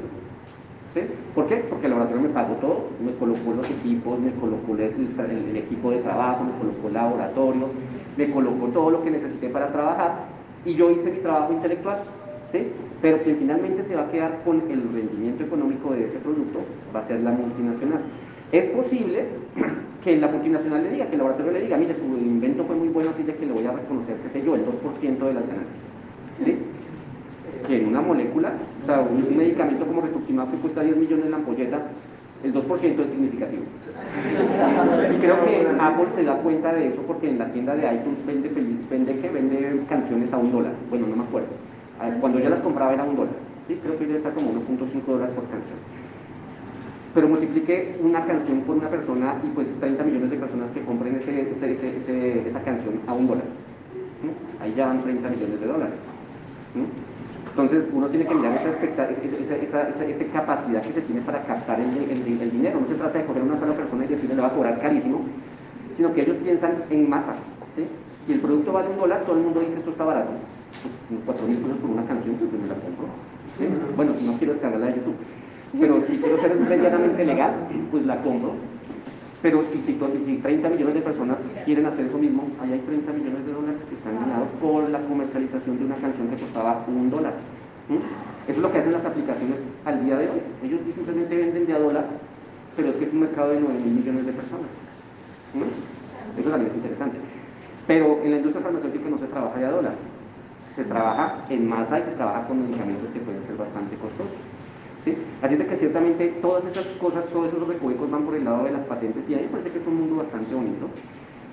¿Sí? ¿Por qué? Porque el laboratorio me pagó todo, me colocó los equipos, me colocó el, el- el equipo de trabajo, me colocó el laboratorio, me colocó todo lo que necesité para trabajar y yo hice mi trabajo intelectual. ¿sí? Pero quien finalmente se va a quedar con el rendimiento económico de ese producto va a ser la multinacional. Es posible que la multinacional le diga, que el laboratorio le diga, mire, su invento fue muy bueno, así de que le voy a reconocer, qué sé yo, el 2% de las ganancias. ¿Sí? que en una molécula, o sea, un, un medicamento como rituximab que cuesta 10 millones la ampolleta, el 2% es significativo. Y creo que Apple se da cuenta de eso porque en la tienda de iTunes vende, que vende canciones a un dólar. Bueno, no me acuerdo. Ah, Cuando yo las compraba era un dólar. Sí, creo que ya está como 1.5 dólares por canción. Pero multiplique una canción por una persona y pues 30 millones de personas que compren ese, ese- ese- ese- esa canción a un dólar. Ahí ya van 30 millones de dólares. ¿Mm? Entonces uno tiene que mirar esa, capacidad que se tiene para captar el, dinero. No se trata de coger una sola persona y decirle le va a cobrar carísimo, sino que ellos piensan en masa. Si el producto vale un dólar, todo el mundo dice esto está barato. Pues, cuatro mil pesos por una canción, pues me la compro. ¿sí? Bueno, si no quiero descargarla de YouTube. Pero si quiero ser medianamente legal, pues la compro. Pero si, si, si 30 millones de personas quieren hacer eso mismo, ahí hay 30 millones de dólares que la comercialización de una canción que costaba un dólar. Eso es lo que hacen las aplicaciones al día de hoy. Ellos simplemente venden de a dólar, pero es que es un mercado de 9 mil millones de personas. Eso también es interesante. Pero en la industria farmacéutica no se trabaja de a dólar. Se trabaja en masa y se trabaja con medicamentos que pueden ser bastante costosos. ¿sí? Así de que ciertamente todas esas cosas, todos esos recovecos van por el lado de las patentes y a mí me parece que es un mundo bastante bonito.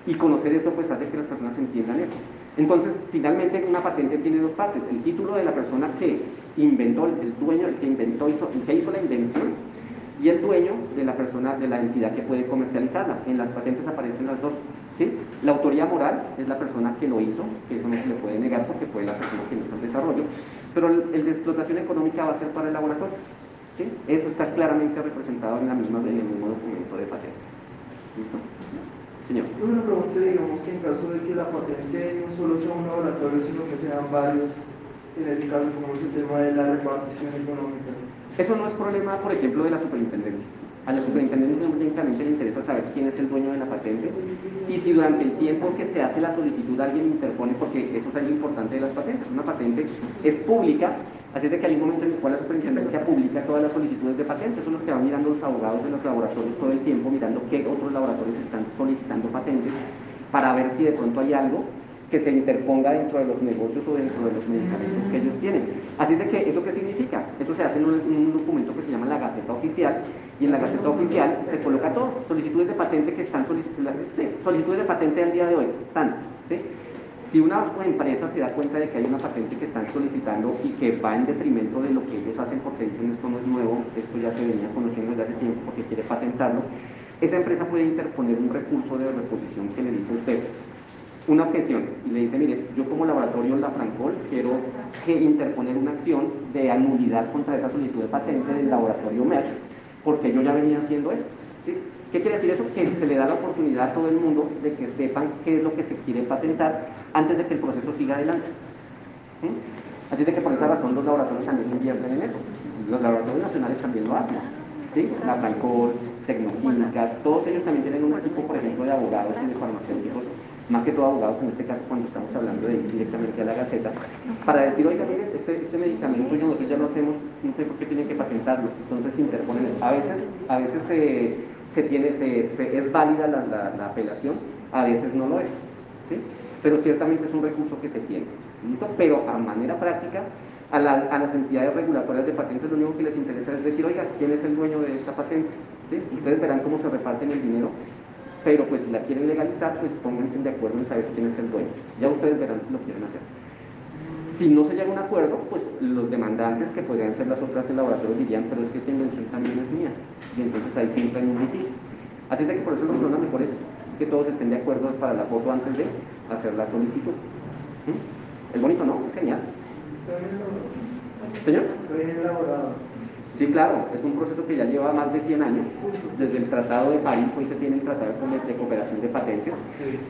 Y conocer esto pues hace que las personas entiendan eso. Entonces, finalmente una patente tiene dos partes. El título de la persona que inventó, el, dueño, el que inventó, hizo, el que hizo la invención, y el dueño de la persona, de la entidad que puede comercializarla. En las patentes aparecen las dos. ¿sí? La autoría moral es la persona que lo hizo, que eso no se le puede negar porque fue la persona que hizo el desarrollo, pero el, el de explotación económica va a ser para el laboratorio. ¿sí? Eso está claramente representado en, la misma, en el mismo documento de patente. ¿Listo? Señor. Una pregunta, digamos que en caso de que la patente no solo sea un laboratorio, sino que sean varios, en este caso como es el tema de la repartición económica. Eso no es problema, por ejemplo, de la superintendencia. A la superintendencia únicamente le interesa saber quién es el dueño de la patente y si durante el tiempo que se hace la solicitud alguien interpone, porque eso es algo importante de las patentes. Una patente es pública, así es de que hay un momento en el cual la superintendencia publica todas las solicitudes de patentes. Son los que van mirando los abogados de los laboratorios todo el tiempo, mirando qué otros laboratorios están solicitando patentes para ver si de pronto hay algo que se interponga dentro de los negocios o dentro de los medicamentos que ellos tienen. Así de que, ¿eso qué significa? Eso se hace en un, documento que se llama la Gaceta Oficial, y en la Gaceta Oficial se coloca todo, solicitudes de patente que están solicitando, solicitudes de patente al día de hoy, están, ¿sí? Si una empresa se da cuenta de que hay una patente que están solicitando y que va en detrimento de lo que ellos hacen porque dicen esto no es nuevo, esto ya se venía conociendo desde hace tiempo porque quiere patentarlo, esa empresa puede interponer un recurso de reposición que le dice usted una objeción y le dice, mire, yo como laboratorio La Francol quiero que interponer una acción de anulidad contra esa solicitud de patente del laboratorio Merck porque yo ya venía haciendo esto. ¿Qué quiere decir eso? Que se le da la oportunidad a todo el mundo de que sepan qué es lo que se quiere patentar antes de que el proceso siga adelante. ¿Mm? Así de que por esa razón los laboratorios también invierten en eso. Los laboratorios nacionales también lo hacen. ¿sí? La Francol, Tecnoquímicas, todos ellos también tienen un equipo, por ejemplo, de abogados y de farmacéuticos, más que todo abogados en este caso cuando estamos hablando de ir directamente a la Gaceta, para decir, oiga, mire, este, este medicamento nosotros ya lo hacemos, no sé por qué tienen que patentarlo. Entonces interponen. A veces, a veces se, tiene, se, es válida la, la apelación, a veces no lo es. ¿sí? pero ciertamente es un recurso que se tiene. ¿listo? Pero a manera práctica, a, las entidades regulatorias de patentes lo único que les interesa es decir, oiga, ¿quién es el dueño de esta patente? Ustedes verán cómo se reparten el dinero, pero pues si la quieren legalizar, pues pónganse de acuerdo en saber quién es el dueño. Ya ustedes verán si lo quieren hacer. Si no se llega a un acuerdo, pues los demandantes, que podrían ser las otras laboratorios, dirían, pero es que esta invención también es mía. Y entonces ahí siempre hay un litigio. Así es de que por eso lo mejor es que todos estén de acuerdo para la foto antes de hacer la solicitud. ¿Mm? ¿Es bonito, no? Es genial. ¿Señor? Sí, claro, es un proceso que ya lleva más de 100 años, desde el Tratado de París, hoy se tiene el Tratado de Cooperación de Patentes,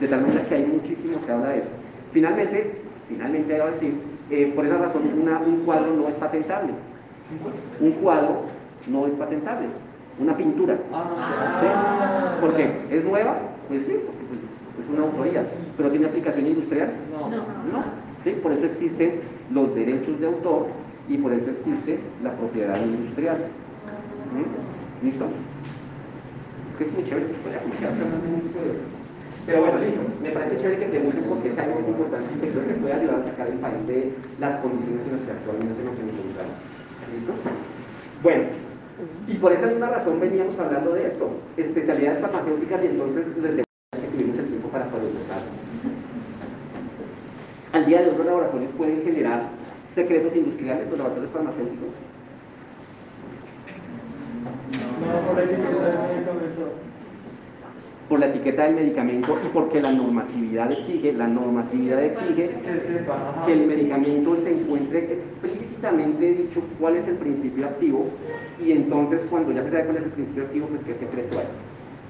de tal manera que hay muchísimo que habla de eso. Finalmente, finalmente debo decir, eh, por esa razón un cuadro no es patentable. Un cuadro no es patentable. Una pintura. Ah. ¿Sí? ¿Por qué? ¿Es nueva? Pues sí, pues, es una autoría, pero tiene aplicación industrial. No. no. ¿Sí? Por eso existen los derechos de autor y por eso existe la propiedad industrial. ¿Listo? Es que es muy chévere, pero bueno, listo. Me parece chévere que te usen porque es algo muy importante que creo que puede ayudar a sacar el país de las condiciones en las que actualmente nos encontramos. ¿Listo? Bueno, y por esa misma razón veníamos hablando de esto, especialidades farmacéuticas y entonces desde para poder usar. Al día de hoy los laboratorios pueden generar secretos industriales, los laboratorios farmacéuticos. No, por la etiqueta del medicamento. Por la etiqueta del medicamento y porque la normatividad exige, la normatividad exige que el medicamento se encuentre explícitamente dicho cuál es el principio activo y entonces cuando ya se sabe cuál es el principio activo, pues qué secreto hay.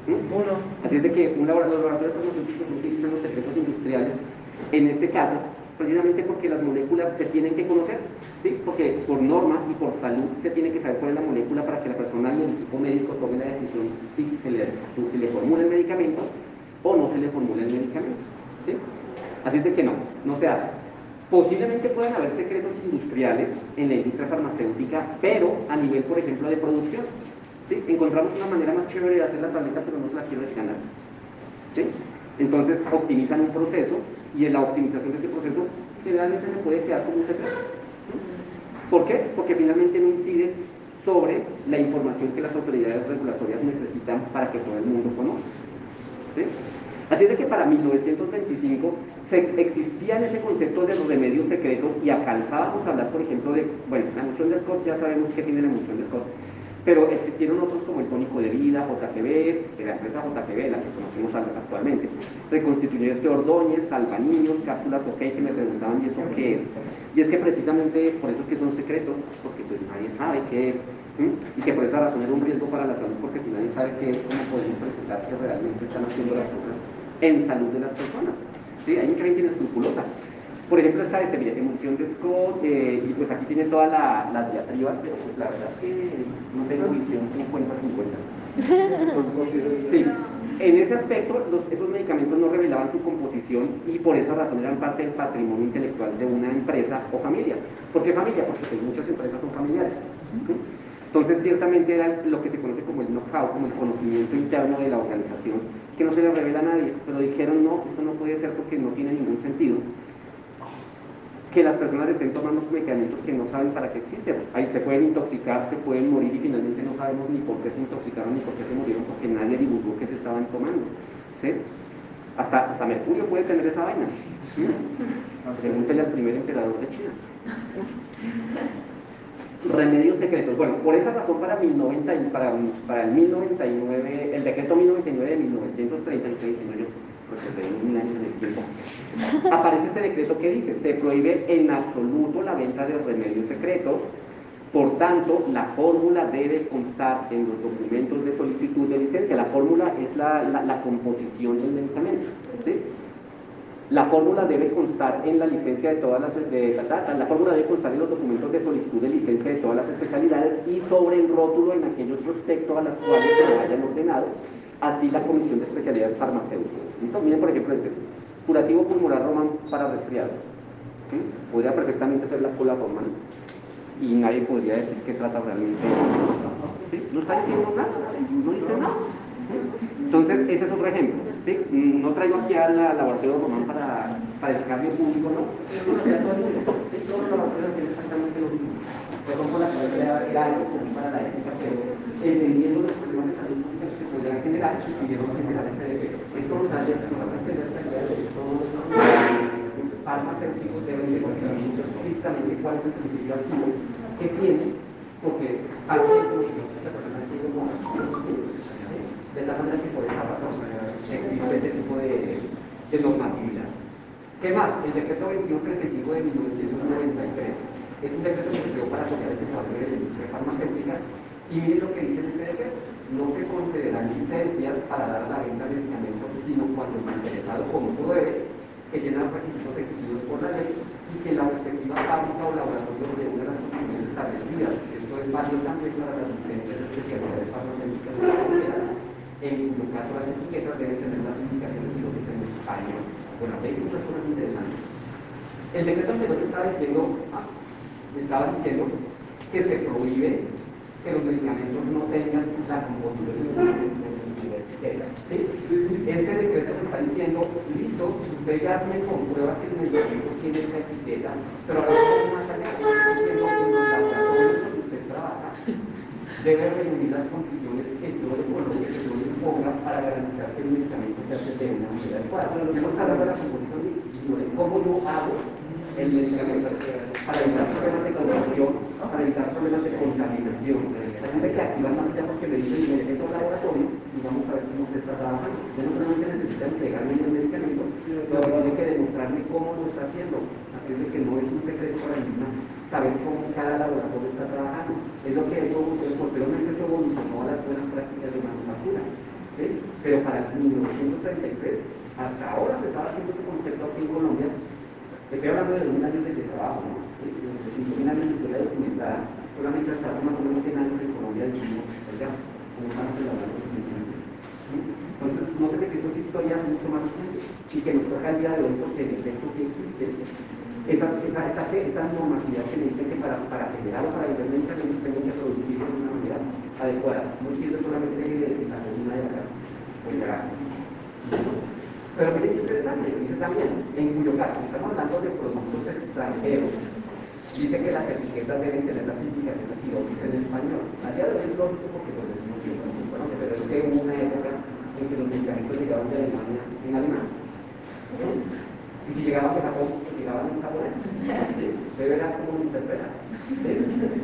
Uno. Así es de que un laboratorio, los laboratorios farmacéuticos utilizan los secretos industriales, en este caso, precisamente porque las moléculas se tienen que conocer, ¿sí? porque por norma y por salud se tiene que saber cuál es la molécula para que la persona y el equipo médico tome la decisión si se le, si le formula el medicamento o no se le formula el medicamento. ¿sí? Así es de que no, no se hace. Posiblemente puedan haber secretos industriales en la industria farmacéutica, pero a nivel, por ejemplo, de producción. Encontramos una manera más chévere de hacer la tableta, pero no se la quiero escanear. Entonces optimizan un proceso y en la optimización de ese proceso generalmente se puede quedar como un secreto. ¿Por qué? Porque finalmente no incide sobre la información que las autoridades regulatorias necesitan para que todo el mundo conozca. Así es que para 1925 se existía ese concepto de remedios secretos y alcanzábamos a hablar, por ejemplo, de, bueno, la emulsión de Scott, ya sabemos qué tiene la emulsión de Scott, pero existieron otros como el tónico de vida, JGB, la empresa JGB, la que conocemos actualmente. Reconstituyente Ordóñez, Niños, cápsulas OK, que me preguntaban, ¿y eso qué es? Y es que precisamente por eso es que son secretos, porque pues nadie sabe qué es, y que por esa razón era un riesgo para la salud, porque si nadie sabe qué es, ¿cómo podemos presentar que realmente están haciendo las cosas en salud de las personas? ¿Sí? Hay mucha gente inescrupulosa por ejemplo, está este, mire, emulsión de Scott, eh, y pues aquí tiene toda la, la diatriba, pero pues la verdad es que no tengo visión 50-50. Sí, en ese aspecto, esos medicamentos no revelaban su composición y por esa razón eran parte del patrimonio intelectual de una empresa o familia. ¿Por qué familia? Porque pues, muchas empresas son familiares. Entonces, ciertamente era lo que se conoce como el know-how, como el conocimiento interno de la organización, que no se le revela a nadie, pero dijeron, no, esto no puede ser porque no tiene ningún sentido que las personas estén tomando medicamentos que no saben para qué existen. Ahí se pueden intoxicar, se pueden morir y finalmente no sabemos ni por qué se intoxicaron ni por qué se murieron porque nadie divulgó que se estaban tomando. ¿sí? Hasta, hasta Mercurio puede tener esa vaina. ¿sí? Pregúntele al primer emperador de China. Remedios secretos. Bueno, por esa razón para, 1090, para, para el 1099, el decreto 1099 de 1936, no aparece este decreto que dice, se prohíbe en absoluto la venta de remedios secretos, por tanto, la fórmula debe constar en los documentos de solicitud de licencia. La fórmula es la, la, composición del medicamento. La fórmula debe constar en la licencia de todas las de, la fórmula debe constar en los documentos de solicitud de licencia de todas las especialidades y sobre el rótulo en aquellos prospectos a las cuales se hayan ordenado, así la Comisión de Especialidades Farmacéuticas. ¿Listo? Miren por ejemplo este. Curativo pulmonar román para resfriados. Podría perfectamente ser la cola román y nadie podría decir que trata realmente. No está diciendo nada, no dice nada. Entonces, ese es otro ejemplo. No traigo aquí al laboratorio Román para, para el cambio público, ¿no? Que se podrían generar, decidieron generar este decreto. Esto nos nos hace entender que todos los farmacéuticos deben de saber explícitamente cuál es el principio activo que tiene, porque es algo que la persona tiene como de tal manera que por esa razón existe ese tipo de, de normatividad. ¿Qué más? El decreto 2135 de 1993 es un decreto que se creó para apoyar el desarrollo de la industria farmacéutica y miren lo que dice en este decreto. No se concederán licencias para dar la venta de medicamentos, sino cuando el interesado como debe, que llena los requisitos exigidos por la ley y que la respectiva fábrica o laboratorio reúne las condiciones establecidas. Esto es válido también para las licencias de especialidades farmacéuticas en cuyo caso las etiquetas deben tener las indicaciones de lo que se en español. Bueno, hay muchas cosas interesantes. El decreto anterior estaba diciendo, ah, estaba diciendo que se prohíbe que los medicamentos no tengan la composición de. ¿sí? Este decreto está diciendo, listo, usted ya me comprueba que el medicamento tiene esa etiqueta, pero ahora más allá, que en los laboratorios donde usted trabaja debe reunir las condiciones que yo le coloque, que yo le ponga para garantizar que el medicamento se hace de una manera adecuada. Hablando de la composición, sino de cómo yo hago el medicamento para evitar problemas de contaminación, para evitar problemas de contaminación. Así que aquí van más allá porque me dicen, meto al laboratorio y vamos a ver cómo usted está trabajando. Yo no solamente necesita entregarme el medicamento, que tiene que demostrarme cómo lo está haciendo. Así de que no es un secreto para mí saber cómo cada laboratorio está trabajando. Es lo que eso, posteriormente eso evolucionó a las buenas prácticas de manufactura. ¿sí? Pero para el 1933, hasta ahora se estaba haciendo ese concepto aquí en Colombia. Estoy hablando de un años de trabajo, ¿no? De 5.000 años de historia documentada, solamente hasta hace más o menos 100 años en Colombia decimos, ya, como estamos elaborando Entonces, nótese que esto es historia mucho más reciente y que nos toca el día de hoy porque en el texto que existe esa, esa, esa, esa que me dice que para, para generar o para medicamentos tengo que producirlo de una manera adecuada. No sirve solamente de la columna de acá. Pero miren es interesante, dice también, en cuyo caso estamos productos extranjeros, dice que las etiquetas deben tener las indicaciones y dice en español. A día de hoy es lógico porque lo decimos siempre, bueno, pero es que hubo una época en que los medicamentos llegaban de Alemania en alemán. Y si llegaban de Japón, pues llegaban en japonés. ¿sí? Debe ver cómo lo interpreta. ¿sí?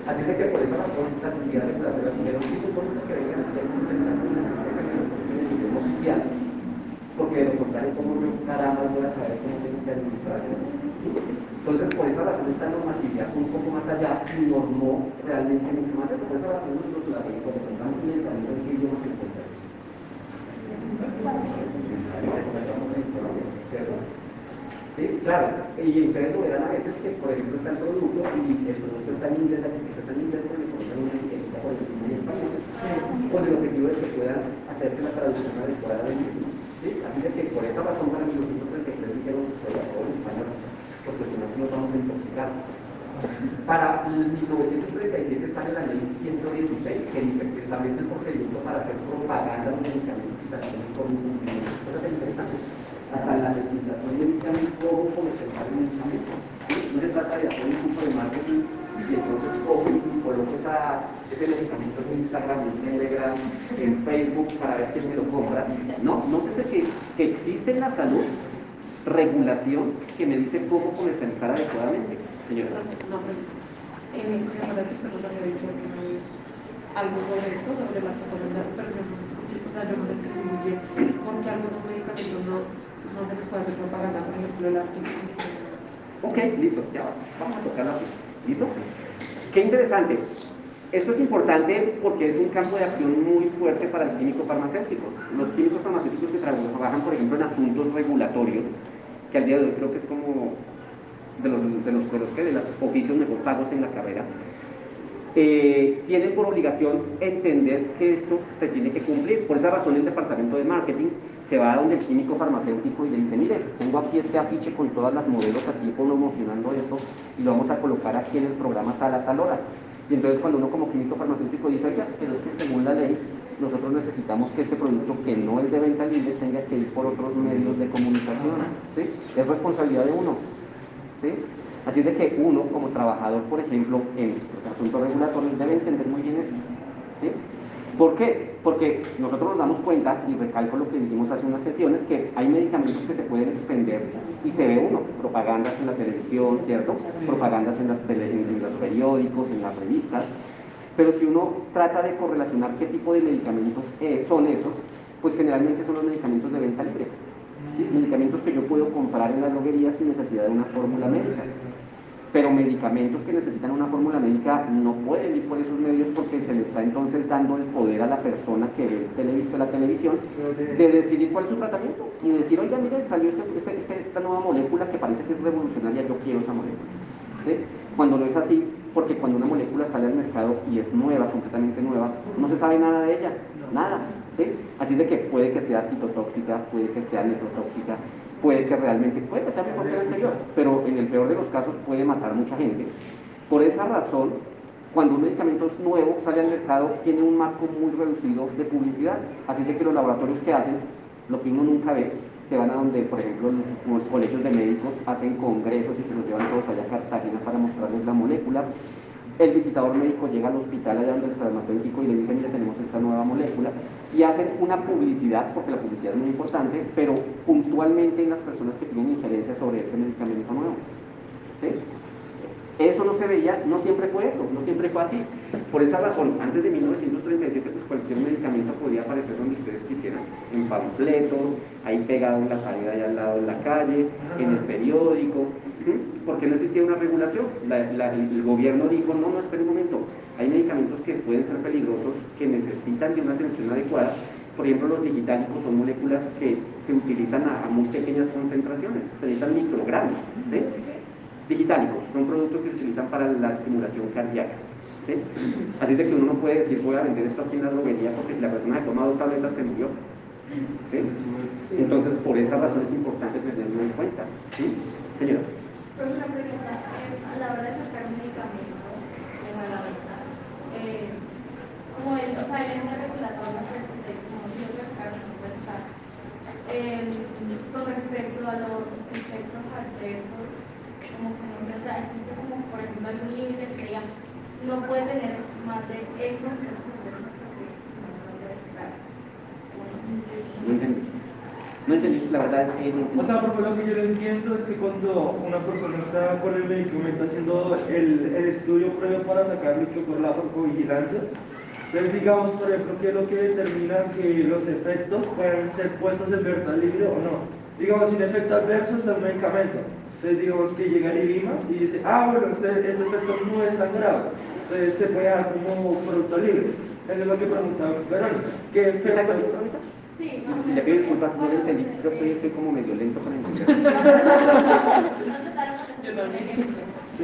Así que por esa razón las entidades reguladoras dijeron, sí, por que vengan a hacer un idioma oficial. Porque de lo contrario, ¿cómo yo caramba voy a saber cómo tengo que administrar? Entonces, por esa razón, esta normatividad fue un poco más allá y normó realmente mucho más. Por esa razón, nosotros la ley, cuando contamos un medicamento, ¿en qué idioma se encuentra? ¿Sí? Claro, y ustedes lo verán a veces que, por ejemplo, está el producto y el producto está en inglés, la etiqueta está en inglés, pero le colocan una etiqueta por encima en español, con el objetivo de que puedan hacerse la traducción adecuada del mismo. ¿Sí? Así de que por esa razón, para 1933 dijeron que se todo en español, porque si no, nos vamos a intoxicar. Para 1937 sale la ley 116 que dice que establece el procedimiento para hacer propaganda de medicamentos y también por un cumplimiento. Eso es interesante. Hasta la legislación me dice a mí cómo comercializar el medicamento. No se trata de hacer un curso de marketing y entonces cojo y coloco esa, ese medicamento en Instagram, en Telegram, en Facebook para ver quién me lo compra. No, nótese que, que existe en la salud regulación que me dice cómo comercializar adecuadamente. Señora. No, pues, en el que nos había dicho alguna vez algo sobre esto, sobre las cosas, pero yo no escuché, o sea, yo no lo entendí muy bien, porque algunos medicamentos no, no se les puede hacer propaganda, por ejemplo, el artístico. Ok, listo, ya va. vamos a tocarlo así. ¿Listo? Qué interesante. Esto es importante porque es un campo de acción muy fuerte para el químico farmacéutico. Los químicos farmacéuticos que trabajan, por ejemplo, en asuntos regulatorios, que al día de hoy creo que es como de los, de los, los, de los oficios mejor pagos en la carrera, eh, tienen por obligación entender que esto se tiene que cumplir. Por esa razón el departamento de marketing se va a donde el químico farmacéutico y le dice, mire, tengo aquí este afiche con todas las modelos aquí promocionando esto y lo vamos a colocar aquí en el programa tal a tal hora. Y entonces cuando uno como químico farmacéutico dice, oiga, pero es que según la ley nosotros necesitamos que este producto que no es de venta libre tenga que ir por otros medios de comunicación. ¿sí? Es responsabilidad de uno. ¿sí? Así de que uno, como trabajador, por ejemplo, en los asuntos regulatorios, debe entender muy bien eso. ¿sí? ¿Por qué? Porque nosotros nos damos cuenta, y recalco lo que dijimos hace unas sesiones, que hay medicamentos que se pueden expender y se ve uno, propagandas en la televisión, ¿cierto? Propagandas en, las en los periódicos, en las revistas. Pero si uno trata de correlacionar qué tipo de medicamentos eh, son esos, pues generalmente son los medicamentos de venta libre. Medicamentos que yo puedo comprar en las droguerías sin necesidad de una fórmula médica pero medicamentos que necesitan una fórmula médica no pueden ir por esos medios porque se le está entonces dando el poder a la persona que ve televiso, la televisión de decidir cuál es su tratamiento y decir, oiga, mire, salió este, este, este, esta nueva molécula que parece que es revolucionaria, yo quiero esa molécula. Cuando no es así, porque cuando una molécula sale al mercado y es nueva, completamente nueva, no se sabe nada de ella, nada. ¿sí? Así de que puede que sea citotóxica, puede que sea netrotóxica, puede que realmente, puede que sea mejor que el anterior, pero en el peor de los casos puede matar mucha gente. Por esa razón, cuando un medicamento nuevo sale al mercado, tiene un marco muy reducido de publicidad. Así de que los laboratorios que hacen, lo que uno nunca ve, se van a donde, por ejemplo, los, colegios de médicos hacen congresos y se los llevan todos allá a Cartagena para mostrarles la molécula. El visitador médico llega al hospital allá donde el farmacéutico y le dice, mire, tenemos esta nueva molécula y hacen una publicidad, porque la publicidad es muy importante, pero puntualmente en las personas que tienen injerencia sobre ese medicamento nuevo. ¿Sí? Eso no se veía, no siempre fue eso, no siempre fue así. Por esa razón, antes de 1937, pues cualquier medicamento podía aparecer donde ustedes quisieran, en panfletos, ahí pegado en la pared, allá al lado en la calle, en el periódico, porque no existía una regulación. el gobierno dijo, no, no, espera un momento, hay medicamentos que pueden ser peligrosos, que necesitan de una atención adecuada. Por ejemplo, los digitálicos son moléculas que se utilizan a, muy pequeñas concentraciones, se necesitan microgramos. ¿sí? Digitálicos son productos que se utilizan para la estimulación cardíaca. ¿sí? Así de que uno no puede decir voy a vender esto aquí en la droguería porque si la persona que toma dos tabletas se murió. ¿sí? Entonces, por esa razón es importante tenerlo en cuenta. ¿sí? Señora. Pues una pregunta, eh, a la hora de sacar un medicamento en la venta, eh, como el, o sea, el ente como si puede estar, eh, con respecto a los efectos adversos, como que no o sea, existe como, por ejemplo, algún límite que diga, no puede tener más de estos efectos adversos porque no puede. No entendí. No entendí, la verdad es que... O sea, porque lo que yo no entiendo es que cuando una persona está con el medicamento haciendo el, el estudio previo para sacarlo que por la vigilancia, entonces digamos, por ejemplo, que es lo que determina que los efectos pueden ser puestos en verdad libre o no. Digamos, sin efecto adverso es el medicamento. Entonces digamos que llega el IBIMA y dice, ah, bueno, este, este efecto no es tan grave. Entonces se puede dar como producto libre. Eso es lo que preguntaba Verónica. ¿Qué efecto? Sí, Le pido disculpas, no lo entendí. Creo que estoy como medio lento para entender. Sí.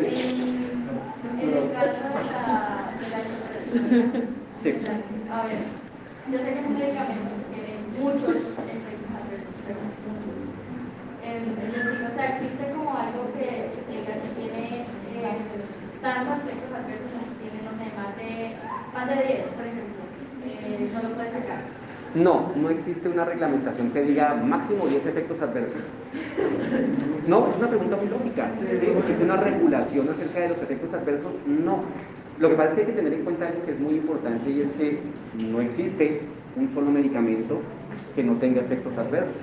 En el caso de la, de la Sí. A ver, yo sé que es un medicamento que tiene muchos efectos adversos, muchos. Es decir, o sea, existe como algo que diga que tiene eh, tantos efectos adversos, tiene, no sé, más de, más de 10, por ejemplo, eh, no lo puede sacar. No, no existe una reglamentación que diga máximo 10 efectos adversos. No, es una pregunta muy lógica. es una regulación acerca de los efectos adversos. No. Lo que pasa es que hay que tener en cuenta algo que es muy importante y es que no existe un solo medicamento que no tenga efectos adversos.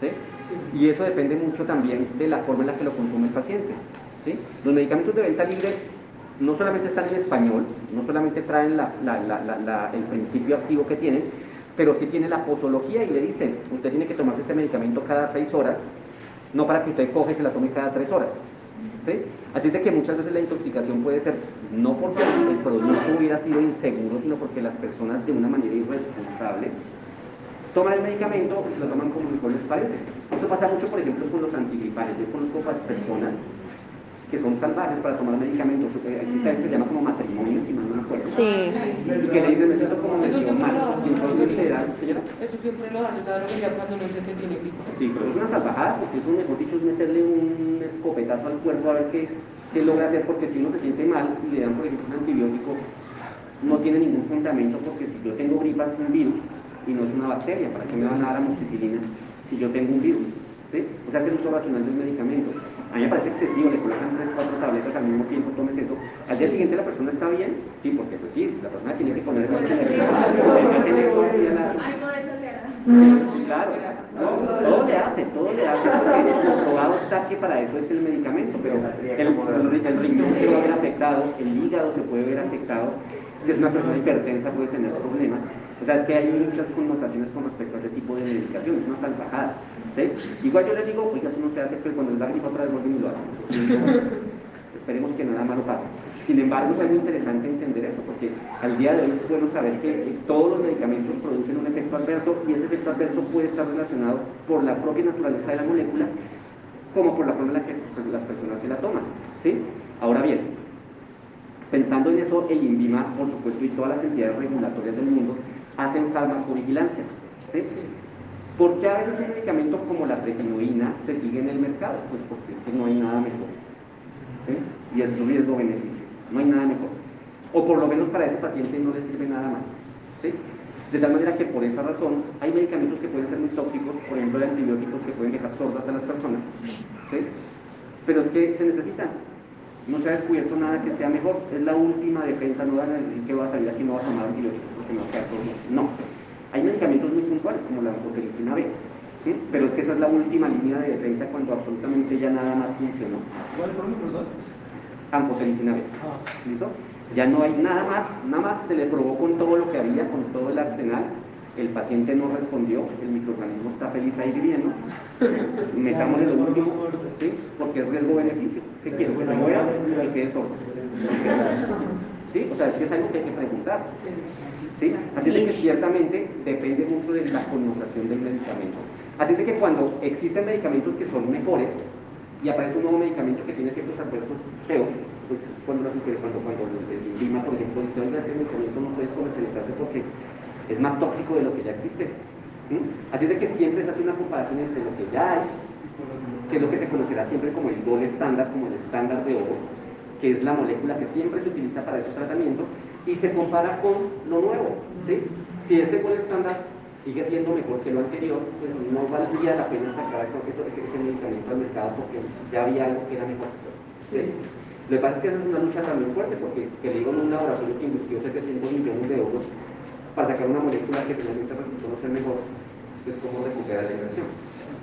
¿sí? Y eso depende mucho también de la forma en la que lo consume el paciente. ¿sí? Los medicamentos de venta libre no solamente están en español, no solamente traen el principio activo que tienen, pero sí tiene la posología y le dicen, usted tiene que tomarse este medicamento cada seis horas, no para que usted coge y se la tome cada tres horas. ¿sí? Así es de que muchas veces la intoxicación puede ser no porque el producto hubiera sido inseguro, sino porque las personas de una manera irresponsable toman el medicamento y se lo toman como mejor les parece. Eso pasa mucho, por ejemplo, con los antigripales. Yo conozco a personas que son salvajes para tomar medicamentos. Existe algo que se llama como matrimonio, si mal no me acuerdo. Sí. Y que le dicen, me siento como medio mal. Y entonces le dan, señora, Eso siempre lo dan la droguería cuando no sé que tiene gripe. Sí, pero es una salvajada, porque eso, mejor dicho, es meterle un escopetazo al cuerpo a ver qué, qué logra hacer, porque si uno se siente mal y le dan, por ejemplo, un antibiótico, no tiene ningún fundamento, porque si yo tengo gripas, un virus, y no es una bacteria, ¿para qué me van a dar amoxicilina si yo tengo un virus? ¿Sí? O sea, hacer uso racional del medicamento. A mí me parece excesivo, le colocan 3, 4 tabletas al mismo tiempo, tomes eso. Al día siguiente la persona está bien, sí, porque pues sí, la persona tiene que poner Algo de eso. Claro, no, todo le hace, todo le hace, porque comprobado está que para eso es el medicamento, pero el, el, el riñón se va a ver afectado, el hígado se puede ver afectado, si es una persona hipertensa puede tener problemas. O sea, es que hay muchas connotaciones con respecto a ese tipo de medicación, es una salvajada. ¿sí? Igual yo les digo, oiga, eso no se hace, pero cuando les da gripa otra vez vuelven y lo hacen. Esperemos que nada malo pase. Sin embargo, es muy interesante entender eso, porque al día de hoy es bueno saber que eh, todos los medicamentos producen un efecto adverso y ese efecto adverso puede estar relacionado por la propia naturaleza de la molécula como por la forma en la que pues, las personas se la toman. ¿sí? Ahora bien, pensando en eso, el INVIMA, por supuesto, y todas las entidades regulatorias del mundo hacen farmacovigilancia. ¿sí? ¿Por qué a veces un medicamento como la tretinoína se sigue en el mercado? Pues porque es que no hay nada mejor. ¿sí? Y es un riesgo-beneficio. No hay nada mejor. O por lo menos para ese paciente no le sirve nada más. ¿sí? De tal manera que por esa razón hay medicamentos que pueden ser muy tóxicos, por ejemplo, hay antibióticos que pueden dejar sordas a las personas. ¿sí? Pero es que se necesitan. No se ha descubierto nada que sea mejor. Es la última defensa, no van a decir que va a salir aquí no va a tomar antibióticos porque me va a quedar sordo. No. Hay medicamentos muy puntuales como la amphotericina B. ¿sí? Pero es que esa es la última línea de defensa cuando absolutamente ya nada más funcionó. ¿Cuál problema, perdón? Amphotericina B. Ah. ¿Listo? Ya no hay nada más, nada más se le probó con todo lo que había, con todo el arsenal. El paciente no respondió, el microorganismo está feliz ahí viviendo. Metámosle lo último, ¿sí? Porque es riesgo-beneficio. ¿Qué quiero? Que se muera y quede. ¿Sí? O sea, es que es algo que hay que preguntar. ¿Sí? Así de que ciertamente depende mucho de la connotación del medicamento. Así de que cuando existen medicamentos que son mejores y aparece un nuevo medicamento que tiene efectos adversos feos, pues cuando, cuando, cuando el INVIMA, por ejemplo, dice, oiga, este medicamento no puede comercializarse porque es más tóxico de lo que ya existe. ¿Mm? Así de que siempre se hace una comparación entre lo que ya hay, que es lo que se conocerá siempre como el gol estándar, como el estándar de oro, que es la molécula que siempre se utiliza para ese tratamiento, y se compara con lo nuevo. ¿sí? Si ese gol estándar sigue siendo mejor que lo anterior, pues no valdría la pena sacar ese, ese medicamento al mercado porque ya había algo que era mejor. ¿sí? Lo que pasa es que es una lucha también fuerte, porque que le digo en un laboratorio que invirtió 700 millones de euros para sacar una molécula que finalmente resultó no ser mejor, pues cómo recuperar la inversión.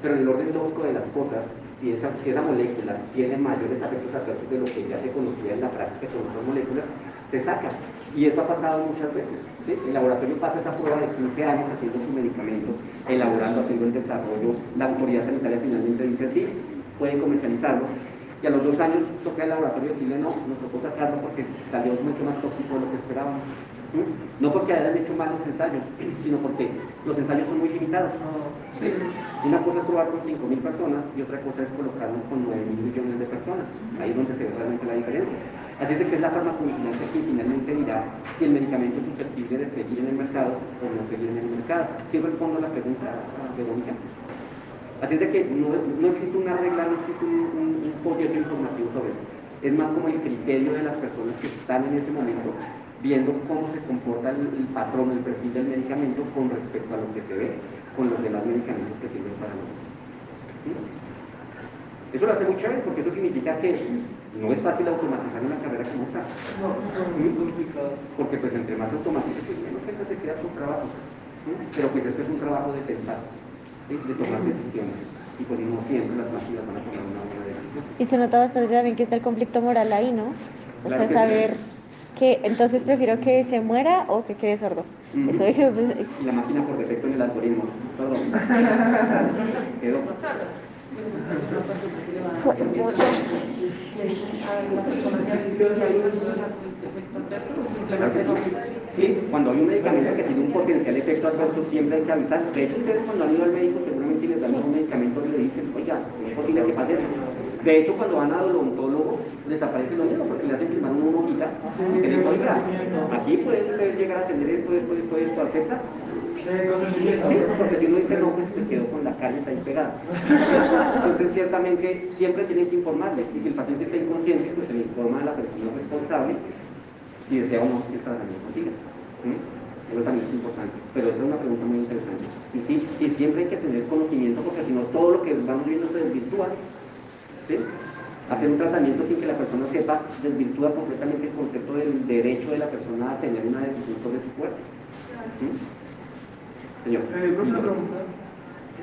Pero en el orden lógico de las cosas, si esa, si esa molécula tiene mayores efectos adversos de lo que ya se conocía en la práctica con otras moléculas, se saca. Y eso ha pasado muchas veces. El laboratorio pasa esa prueba de 15 años haciendo su medicamento, elaborando, haciendo el desarrollo, la autoridad sanitaria finalmente dice sí, pueden comercializarlo. Y a los dos años toca el laboratorio decirle no, nos tocó sacarlo porque salió mucho más tóxico de lo que esperábamos. ¿Sí? No porque hayan hecho malos ensayos, sino porque los ensayos son muy limitados. ¿sí? Una cosa es probar con 5.000 personas y otra cosa es colocarlo con 9.000 millones de personas. Ahí es donde se ve realmente la diferencia. Así es de que es la farmacovigilancia quien finalmente dirá si el medicamento es susceptible de seguir en el mercado o no seguir en el mercado. Si respondo a la pregunta, Verónica. Así es de que no, no existe una regla, no existe un, un, un folleto informativo sobre eso. Es más como el criterio de las personas que están en ese momento viendo cómo se comporta el, el patrón, el perfil del medicamento con respecto a lo que se ve con los demás medicamentos que sirven para nosotros. ¿Sí? Eso lo hace muy chévere porque eso significa que no es fácil automatizar una carrera como esta. No, muy complicado. Porque pues entre más automatiza, pues menos gente se queda con trabajo. ¿sí? Pero pues esto es un trabajo de pensar, ¿sí? de tomar decisiones. Y pues no siempre las máquinas van a tomar una buena decisión. Y se nota bastante también que está el conflicto moral ahí, ¿no? O Claro sea, sí. Que entonces prefiero que se muera o que quede sordo. Eso dije, pues, Y la máquina por defecto en el algoritmo. Perdón. Quedó. Sí, cuando hay un medicamento que tiene un potencial efecto adverso, siempre hay que avisar. De hecho, ustedes cuando han ido al médico, seguramente les dan un medicamento y le dicen, oiga, es posible que pase eso. De hecho, cuando van al odontólogo, les aparece lo mismo, porque le hacen firmar una hojita que les oiga, aquí puede usted llegar a tener esto, esto, esto, esto, acepta. Sí, porque si uno dice no, pues se quedó con la caries ahí pegada. Entonces, ciertamente, siempre tienen que informarles. Y si el paciente está inconsciente, pues se le informa a la persona responsable si desea o no que el tratamiento siga. Eso también es importante. Pero esa es una pregunta muy interesante. Y sí, sí, siempre hay que tener conocimiento, porque si no, todo lo que vamos viendo se desvirtúa. ¿Sí? Hacer un tratamiento sin que la persona sepa desvirtúa completamente el concepto del derecho de la persona a tener una decisión sobre su cuerpo. ¿sí? Señor. Eh, una pregunta.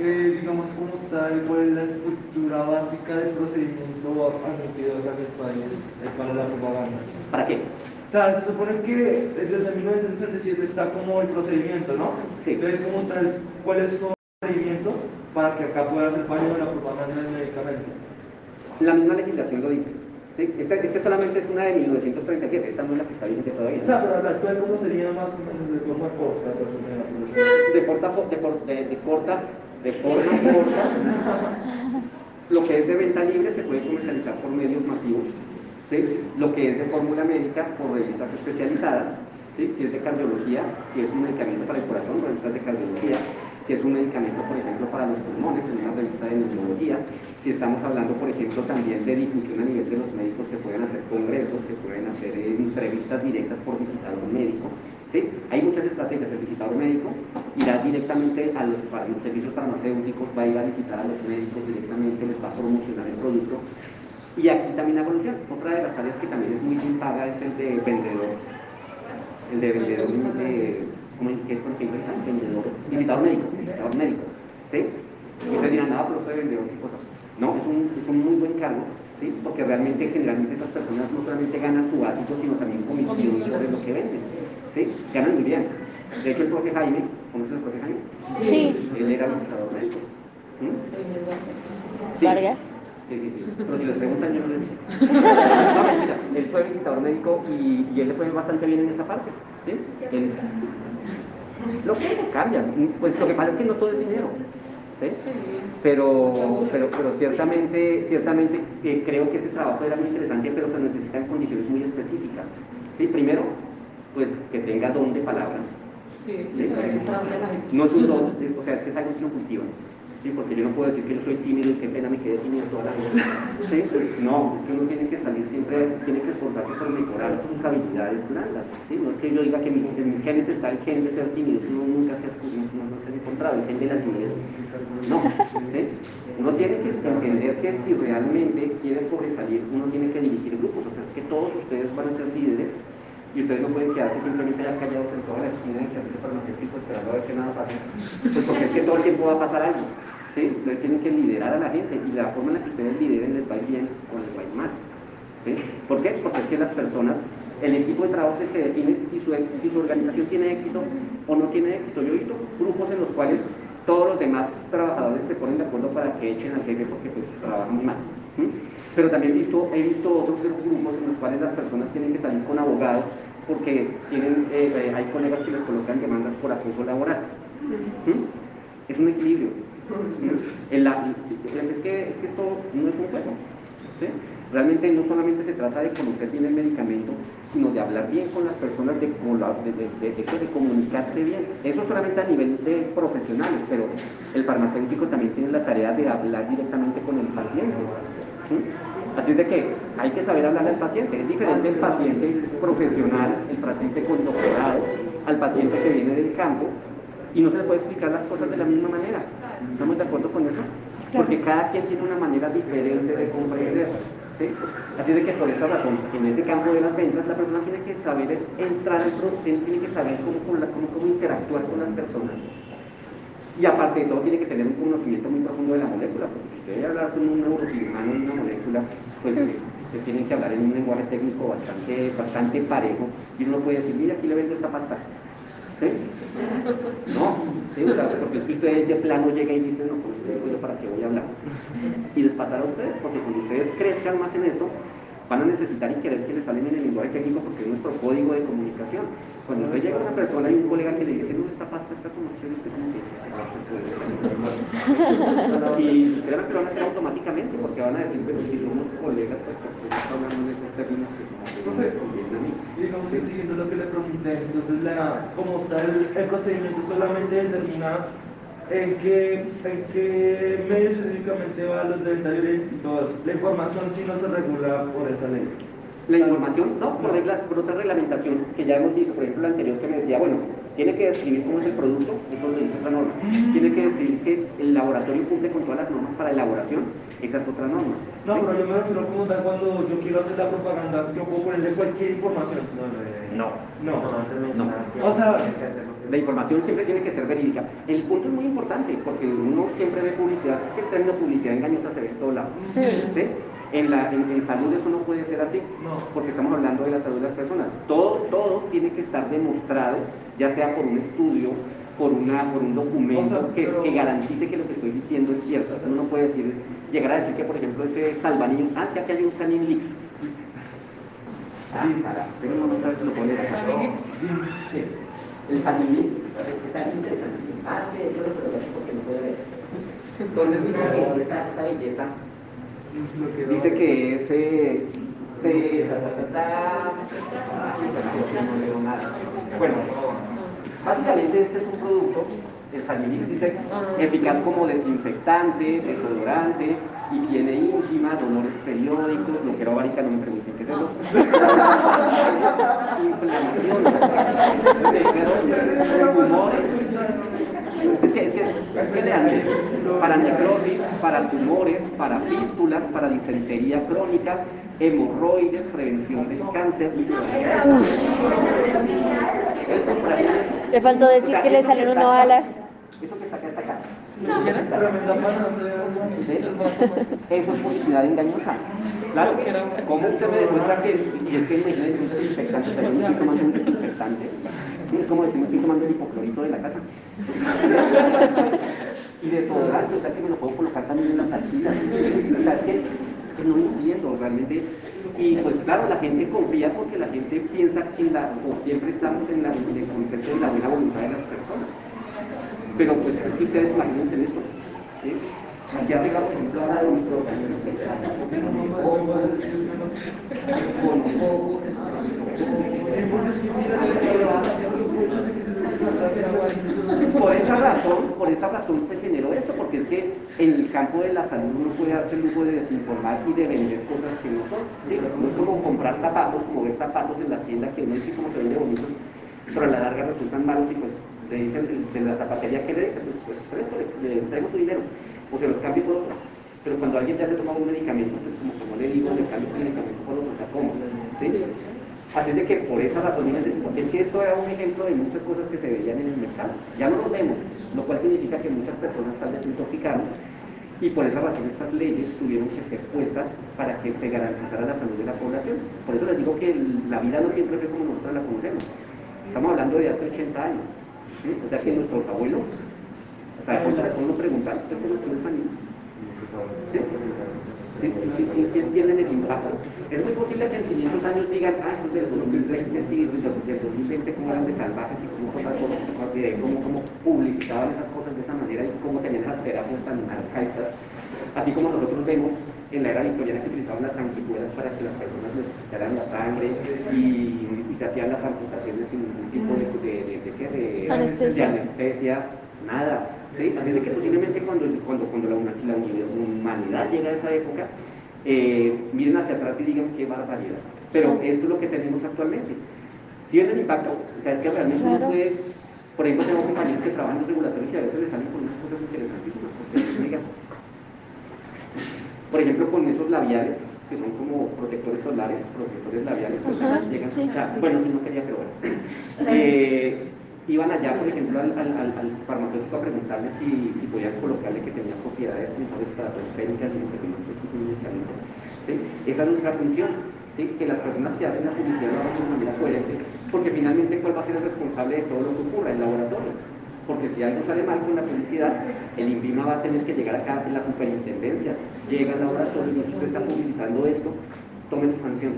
Eh, digamos, como tal, ¿cuál es la estructura básica del procedimiento admitido acá en eh, para la propaganda? ¿Para qué? O sea, se supone que desde 1937 está como el procedimiento, ¿no? Sí. Entonces, como tal, ¿cuál es su procedimiento para que acá pueda ser baño de la propaganda del medicamento? La misma legislación lo dice. ¿sí? Esta, esta solamente es una de 1937, esta no es la que está vigente todavía. O sea, pero la actual, ¿cómo sería más o menos de forma corta? de corta, de, cor- de- de corta, de forma corta, lo que es de venta libre se puede comercializar por medios masivos, ¿sí? lo que es de fórmula médica por revistas especializadas, ¿sí? si es de cardiología, si es un medicamento para el corazón, revistas de cardiología, si es un medicamento, por ejemplo, para los pulmones, en una revista de neumología, si estamos hablando, por ejemplo, también de difusión a nivel de los médicos, se pueden hacer congresos, se pueden hacer eh, entrevistas directas por visitador médico, ¿sí? Hay muchas estrategias, el visitador médico irá directamente a los, a los servicios farmacéuticos, va a ir a visitar a los médicos directamente, les va a promocionar el producto, y aquí también la evolución. Otra de las áreas que también es muy bien paga es el de vendedor. El de vendedor, de, ¿cómo es que es por ejemplo? El vendedor, visitador médico, visitador médico. ¿Sí? Y ustedes dirán, nada, pero soy vendedor, ¿qué cosa? No, es un, es un muy buen cargo, ¿sí? Porque realmente, generalmente esas personas no solamente ganan su básico, sino también comisión sobre lo que venden. ¿Sí? Ganan muy bien. De hecho, el profe Jaime, ¿conoces al profe Jaime? Sí. Él era visitador médico. ¿Mm? Sí. Vargas. Sí, sí, sí. Pero si les preguntan, yo no les digo. No, mentira. Él fue visitador médico y, y él le fue bastante bien en esa parte. ¿sí? Él- Los tiempos cambian. Pues lo que pasa es que no todo es dinero. ¿sí? Pero, pero, pero ciertamente, ciertamente eh, creo que ese trabajo era muy interesante, pero se necesitan condiciones muy específicas. ¿sí? Primero, pues que tenga don de palabra. Sí. No es un don, es- o sea, es que es algo que lo cultivan. ¿Sí? Porque yo no puedo decir que yo soy tímido y qué pena me quedé tímido toda la vida. ¿sí? No, es que uno tiene que salir siempre, tiene que esforzarse por mejorar sus habilidades blandas. ¿sí? No es que yo diga que en mis genes está el gen de ser tímido, uno nunca se ha, no, se ha encontrado, el gen de la timidez. No. Uno tiene que entender que si realmente quiere sobresalir, uno tiene que dirigir grupos, o sea, que todos ustedes van a ser líderes y ustedes no pueden quedarse simplemente allá callados en toda la esquina del servicio farmacéutico esperando a ver que nada pase. Pues porque es que todo el tiempo va a pasar algo. ¿Sí? Ustedes tienen que liderar a la gente y la forma en la que ustedes lideren les va a ir bien o les va a ir mal. ¿sí? ¿Por qué? Porque es que las personas, el equipo de trabajo se define si su, organización tiene éxito o no tiene éxito. Yo he visto grupos en los cuales todos los demás trabajadores se ponen de acuerdo para que echen al jefe porque pues trabajan muy mal. Pero también he visto, he visto otros grupos en los cuales las personas tienen que salir con abogados porque tienen, eh, eh, hay colegas que les colocan demandas por acoso laboral. Es un equilibrio. Es, que, es que esto no es un juego. Realmente no solamente se trata de conocer bien el medicamento, sino de hablar bien con las personas, de, de, de, de- comunicarse bien. Eso solamente a nivel de profesionales, pero el farmacéutico también tiene la tarea de hablar directamente con el paciente. ¿sí? Así es de que hay que saber hablar al paciente. Es diferente el paciente profesional, el paciente con doctorado, al paciente que viene del campo y no se le puede explicar las cosas de la misma manera. ¿Estamos de acuerdo con eso? Porque cada quien tiene una manera diferente de comprender. ¿sí? Así de que por esa razón, en ese campo de las ventas, la persona tiene que saber entrar, tiene que saber cómo, cómo, cómo interactuar con las personas. Y aparte de todo, tiene que tener un conocimiento muy profundo de la molécula, porque si usted hablar con un neurocirujano de una molécula, pues usted tiene que hablar en un lenguaje técnico bastante, bastante parejo, y uno puede decir, mira, aquí le vendo esta pasta, no, ¿sí? porque es que usted de plano llega y dice, no, pues yo para qué voy a hablar. Y les pasará a ustedes, porque cuando ustedes crezcan más en esto, van a necesitar y querer que les salen en el lenguaje técnico porque es nuestro código de comunicación. Cuando usted llega a una persona y un colega que le dice, no, esta pasta está como chévere, usted como que Y créanme que lo van a hacer automáticamente porque van a decir, pero si somos colegas, pues porque está hablando de esos términos que no me convienen a mí. Digamos que siguiendo lo que le pregunté, entonces la, como tal el procedimiento solamente determina en qué, en qué medios específicamente va los de y todo eso. La información sí no se regula por esa ley. La información, no, por, reglas, por otra reglamentación que ya hemos visto, por ejemplo, la anterior que me decía, bueno, tiene que describir cómo es el producto, eso lo dice otra norma. Tiene que describir que el laboratorio cumple con todas las normas para elaboración, esa es otra norma. No, pero yo me refiero como tal cuando yo quiero hacer la propaganda, yo puedo ponerle cualquier información. No, no, no. No. O sea, la información siempre tiene que ser verídica. El punto es muy importante porque uno siempre ve publicidad, es que el término publicidad engañosa se ve en todo lado. ¿sí? En, la, en, salud eso no puede ser así, porque estamos hablando de la salud de las personas. Todo, todo tiene que estar demostrado, ya sea por un estudio, por, una, por un documento que, que, garantice que lo que estoy diciendo es cierto. Uno no puede decir, llegar a decir que, por ejemplo, ese salvanillo, ah, que aquí hay un Sanin Leaks. Ah, cara, pero no sabes si lo pones. Sí. El Leaks, está interesante. Ah, sí, yo lo ver porque no puede ver. Entonces, dice esa, esa belleza Dice que ese se bueno, básicamente este es un producto, el Salinix dice eficaz como desinfectante, desodorante, higiene íntima, dolores periódicos, lo que era varica, no me pregunten qué es eso. Inflamación, tumores, es que, es que, es que para necrosis, para tumores, para fístulas, para disentería crónica, hemorroides, prevención del cáncer. Le faltó decir que le salieron unas alas. Eso que está acá está acá. Eso es publicidad engañosa. Claro, ¿cómo usted me demuestra que, y es que imagínese un desinfectante, también estoy tomando un desinfectante? Es como decir, estoy tomando el hipoclorito de la casa. y desodorante, o sea que me lo puedo colocar también en las axilas. O sea, es que, es que no entiendo realmente. Y pues claro, la gente confía porque la gente piensa que la, o siempre estamos en, la, en el concepto de la buena voluntad de las personas. Pero pues es que ustedes imagínense esto. ¿sí? Aquí arriba, por ejemplo, habla de. Por esa razón, por esa razón se generó eso, porque es que en el campo de la salud uno puede darse el lujo de desinformar y de vender cosas que no son. ¿sí? No es como comprar zapatos, como ver zapatos en la tienda que no dice cómo se vende bonito, pero a la larga resultan malos y pues le dicen de la zapatería que le dicen, pues, pues le, traigo su dinero, o se los cambio por otro. Pero cuando alguien ya se toma un medicamento, pues como le digo, le cambio su medicamento por otro, o sea, ¿cómo? ¿Sí? Así de que por esa razón, es que esto era un ejemplo de muchas cosas que se veían en el mercado. Ya no lo vemos, lo cual significa que muchas personas están desintoxicando y por esa razón estas leyes tuvieron que ser puestas para que se garantizara la salud de la población. Por eso les digo que la vida no siempre fue como nosotros la conocemos. Estamos hablando de hace 80 años. O sea que nuestros abuelos, o sea, uno preguntar, ¿usted conoce los animales? ¿Sí? Sí, sí, sí, sí, entienden el impacto. Es muy posible que en 500 años digan, ah, eso es del 2020, sí, del 2020, cómo eran de salvajes y cómo, cómo, cómo publicitaban esas cosas de esa manera y cómo tenían esas terapias tan arcaicas. Así como nosotros vemos en la era victoriana que utilizaban las sanguijuelas para que las personas les quitaran la sangre y, se hacían las amputaciones sin ningún tipo de, de, de, anestesia. anestesia, nada. ¿sí? Así de que posiblemente cuando, cuando, cuando la, la, humanidad llega a esa época, eh, miren hacia atrás y digan qué barbaridad. Pero esto es lo que tenemos actualmente. Si ven el impacto, o sea, es que realmente uno puede, por ejemplo, tengo compañeros que trabajan en los regulatorios y a veces les salen con unas cosas interesantísimas. Porque, por ejemplo, con esos labiales, que son como protectores solares, protectores labiales, pues, llegan, sí. bueno, si no quería, pero bueno. Eh, iban allá, por ejemplo, al, al, farmacéutico a preguntarle si, si podían colocarle que tenía propiedades mejores estratosféricas y medicamentos. ¿sí? Esa es nuestra función, ¿sí? que las personas que hacen la publicidad lo hagan de manera coherente, porque finalmente, ¿cuál va a ser el responsable de todo lo que ocurra? El laboratorio. Porque si algo sale mal con la publicidad, el INVIMA va a tener que llegar acá en la superintendencia, llega al laboratorio y usted está publicitando esto, tome su sanción.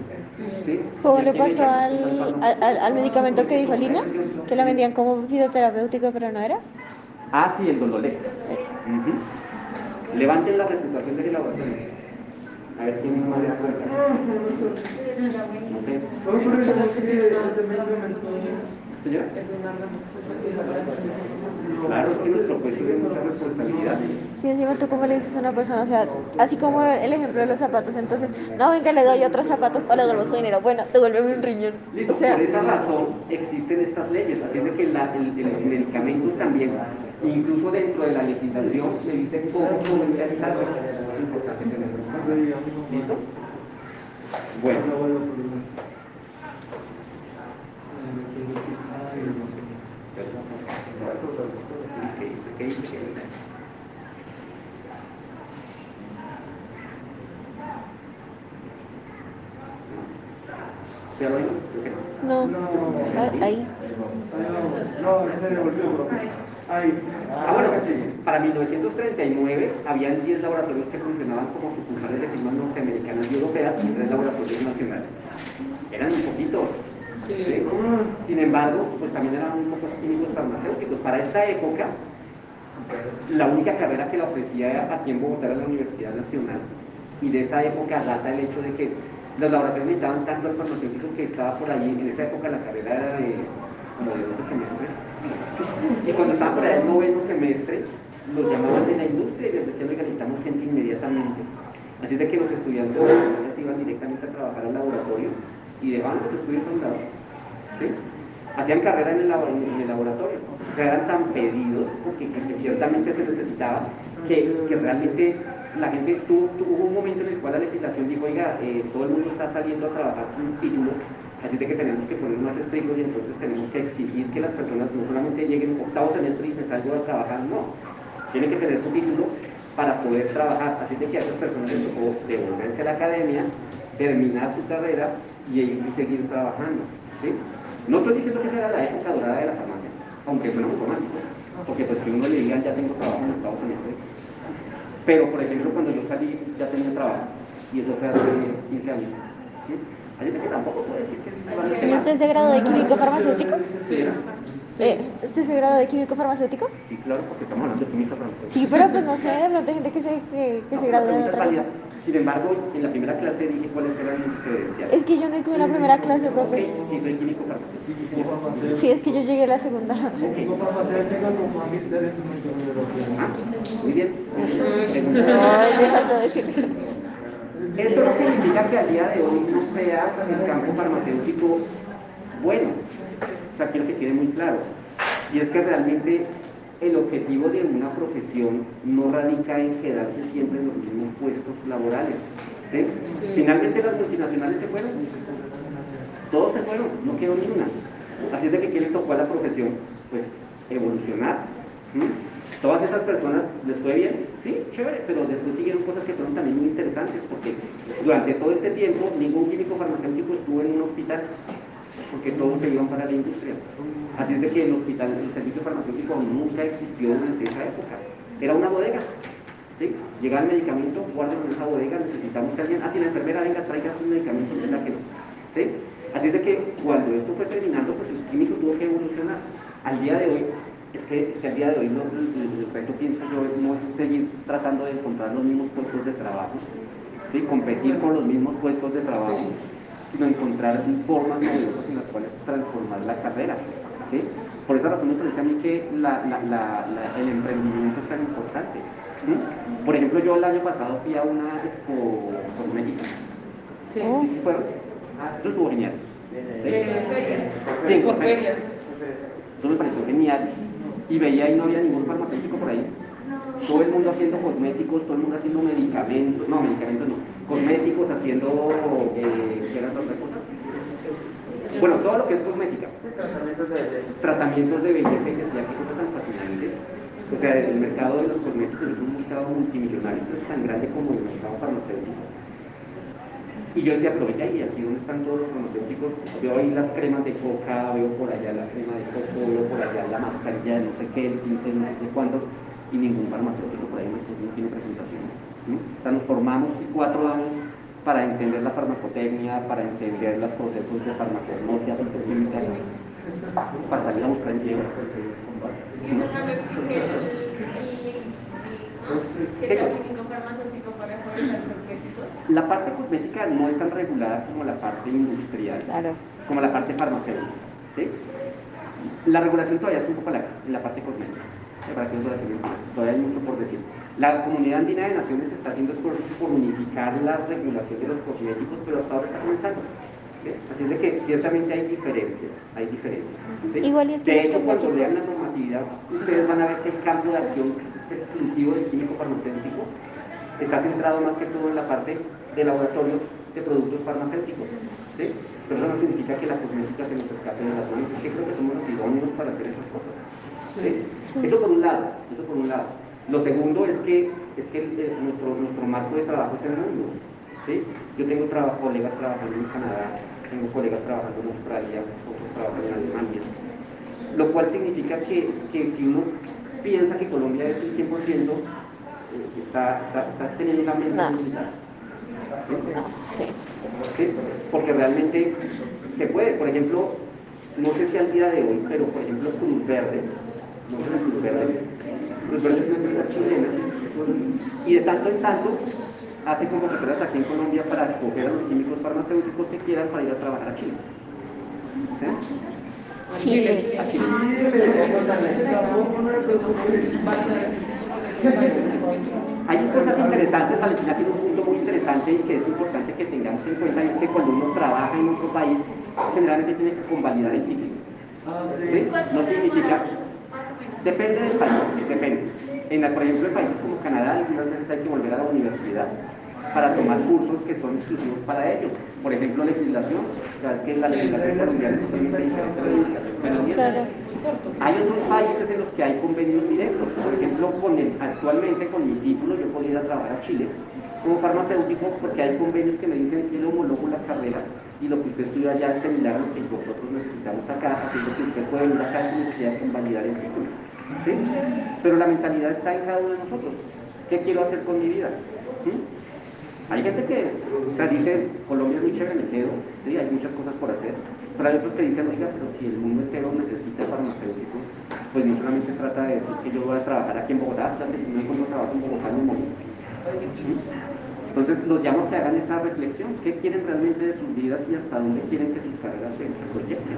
¿sí? ¿Cómo le pasó al, al, al, medicamento que dijo Lina? Que la vendían como fitoterapéutico, pero no era. Ah, sí, el Dololec. Uh -huh. Levanten la reputación del laboratorio. A ver quién más le suelta. No sé. Este medicamento Señora. Claro, es que nuestro puesto tiene mucha responsabilidad. Sí, encima tú como le dices a una persona, o sea, así como el ejemplo de los zapatos, entonces, no, venga, le doy otros zapatos para le devuelvo su dinero, bueno, devuélveme un riñón. Listo, o sea, por esa razón existen estas leyes, de que la, el, el, medicamento también, incluso dentro de la legislación, se dice cómo comercializarlo. Es importante tenerlo. ¿Listo? Bueno. ¿Qué dice que ¿Ya lo oímos? no, No, ahí. no, se devolvió. Ahí. Ah, bueno, para 1939 habían 10 laboratorios que funcionaban como sucursales de firmas norteamericanas y europeas y 3 laboratorios nacionales. Eran un poquito. ¿sí? Sin embargo, pues también eran un poco químicos farmacéuticos. Para esta época, la única carrera que la ofrecía aquí en Bogotá era la Universidad Nacional. Y de esa época data el hecho de que los laboratorios necesitaban tanto al farmacéutico que estaba por allí. En esa época la carrera era de como de 12 semestres. Y cuando estaban por allá el noveno semestre, los llamaban de la industria y les decían, oiga, necesitamos gente inmediatamente. Así de que los estudiantes de iban directamente a trabajar al laboratorio y dejaban los estudios a. Hacían carrera en el, laboratorio. Eran tan pedidos porque que, que ciertamente se necesitaba que, que realmente la gente tuvo, hubo un momento en el cual la legislación dijo, oiga, eh, todo el mundo está saliendo a trabajar sin título, así de que tenemos que poner más estrictos y entonces tenemos que exigir que las personas no solamente lleguen octavo semestre y me salgo a trabajar, no, tienen que tener su título para poder trabajar, así de que a esas personas les tocó devolverse a la academia, terminar su carrera y ahí seguir trabajando. ¿sí? No estoy diciendo que sea la época dorada de la farmacia, aunque suena muy romántico, porque pues que uno le diga ya tengo trabajo en el octavo semestre, pero, por ejemplo, cuando yo salí ya tenía trabajo, y eso fue hace 15 años. ¿sí? Así que tampoco puedo decir que... ¿Y usted se graduó de químico farmacéutico? Sí. Eh, ¿Usted se graduó de químico farmacéutico? Sí, claro, porque estamos hablando de química farmacéutica. Sí, pero pues no sé, de pronto hay gente que se, que, que No, se la gradúa de otra cosa. Sin embargo, en la primera clase dije cuáles eran mis credenciales. Es que yo no estuve en la primera clase, profe. sí, soy químico farmacéutico. Sí, es que yo llegué a la segunda. Químico farmacéutico con magister en microbiología. Ah, muy bien. Ay, déjalo decir. Esto no significa que al día de hoy no sea el campo farmacéutico bueno. O sea, quiero que quede muy claro. Y es que realmente el objetivo de una profesión no radica en quedarse siempre en los mismos puestos laborales. ¿sí? Finalmente las multinacionales se fueron. Todos se fueron, no quedó ni una. Así es de que ¿qué le tocó a la profesión? Pues evolucionar. Todas esas personas les fue bien, sí, chévere, pero después siguieron cosas que fueron también muy interesantes, porque durante todo este tiempo ningún químico farmacéutico estuvo en un hospital, porque todos se iban para la industria. Así es de que el hospital, el servicio farmacéutico nunca existió durante esa época. Era una bodega. ¿sí? Llegaba el medicamento, guarden en esa bodega, necesitamos que alguien, ah, si la enfermera venga, traiga sus medicamentos, es que no. ¿sí? Así es de que cuando esto fue terminando, pues el químico tuvo que evolucionar. Al día de hoy, es que, que al día de hoy no, el reto, pienso yo, no es seguir tratando de encontrar los mismos puestos de trabajo, ¿sí? competir con los mismos puestos de trabajo, sino encontrar formas novedosas en las cuales transformar la carrera. ¿sí? Por esa razón me parece a mí que la, la, la, el emprendimiento es tan importante. Por ejemplo, yo el año pasado fui a una expo cosmética. Sí. Oh. ¿Fueron? Ah, eso estuvo genial. Sí, ferias. Eso me pareció genial. Y veía y no había ningún farmacéutico por ahí. Todo el mundo haciendo cosméticos, todo el mundo haciendo medicamentos, no, medicamentos no, cosméticos, haciendo, eh, ¿qué era otra cosa? Bueno, todo lo que es cosmética. Tratamientos de Tratamientos de belleza y decía, qué cosa tan fascinante. O sea, el mercado de los cosméticos es un mercado multimillonario, es tan grande como el mercado farmacéutico. Y yo decía, pero venga, ¿y aquí dónde están todos los farmacéuticos? Veo ahí las cremas de coca, veo por allá la crema de coco, veo por allá la mascarilla de no sé qué, el tinte de no sé cuántos, y ningún farmacéutico por ahí no, no tiene presentación. ¿no? O sea, nos formamos cuatro años para entender la farmacotecnia, para entender los procesos de farmacognosia, para salir a buscar empleo. La parte cosmética no es tan regulada como la parte industrial, Claro. como la parte farmacéutica. ¿sí? La regulación todavía es un poco laxa en la parte cosmética. Parte de regulación es- todavía hay mucho por decir. La comunidad andina de naciones está haciendo esfuerzos por unificar la regulación de los cosméticos, pero hasta ahora está comenzando. ¿sí? Así es de que ciertamente hay diferencias, hay diferencias. ¿sí? Igual y es que de hecho, cuando lean la normatividad, ustedes van a ver que el campo de acción exclusivo del químico farmacéutico está centrado más que todo en la parte de laboratorios de productos farmacéuticos. ¿sí? Pero eso no significa que la cosmética se nos escape de las manos, porque creo que somos los idóneos para hacer esas cosas. ¿Sí? Eso por un lado, eso por un lado. Lo segundo es que, es que el- el- nuestro, nuestro marco de trabajo es el mundo. ¿sí? Yo tengo traba- colegas trabajando en Canadá, tengo colegas trabajando en Australia, otros trabajan en Alemania, lo cual significa que, que si uno piensa que Colombia es el 100%, eh, está, está, está teniendo una mente No. ¿sí? No, sí. ¿sí? Porque realmente se puede, por ejemplo, no sé si al día de hoy, pero por ejemplo Cruz Verde, no y de tanto en tanto hace convocatorias aquí en Colombia para acoger a los químicos farmacéuticos que quieran para ir a trabajar a Chile. ¿Sí? Chile. A Hay cosas interesantes, Valentina tiene un punto muy interesante y que es importante que tengamos en cuenta, y es que cuando uno trabaja en otro país, generalmente tiene que convalidar el título. No significa. Depende del país, depende. En la- por ejemplo, en países como Canadá, algunas veces hay que volver a la universidad para tomar cursos que son exclusivos para ellos. Por ejemplo, legislación. Sabes que la legislación colombiana es totalmente diferente a la legislación. Hay otros países en los que hay convenios directos. Por ejemplo, con el- actualmente con mi título yo podría ir a trabajar a Chile como farmacéutico porque hay convenios que me dicen que yo homologo la carrera y lo que usted estudia allá es similar a lo que nosotros necesitamos acá, haciendo que usted puede venir acá sin necesidad de convalidar el título. ¿Sí? Pero la mentalidad está en cada uno de nosotros. ¿Qué quiero hacer con mi vida? Hay gente que o dice, Colombia es muy chévere, me quedo, sí, hay muchas cosas por hacer, pero hay otros que dicen, oiga, pero si el mundo entero necesita farmacéuticos, pues no solamente trata de decir que yo voy a trabajar aquí en Bogotá, si no encuentro trabajo en Bogotá, me morí. ¿Sí? Entonces los llamo a que hagan esa reflexión, qué quieren realmente de sus vidas y hasta dónde quieren que sus carreras se proyecten.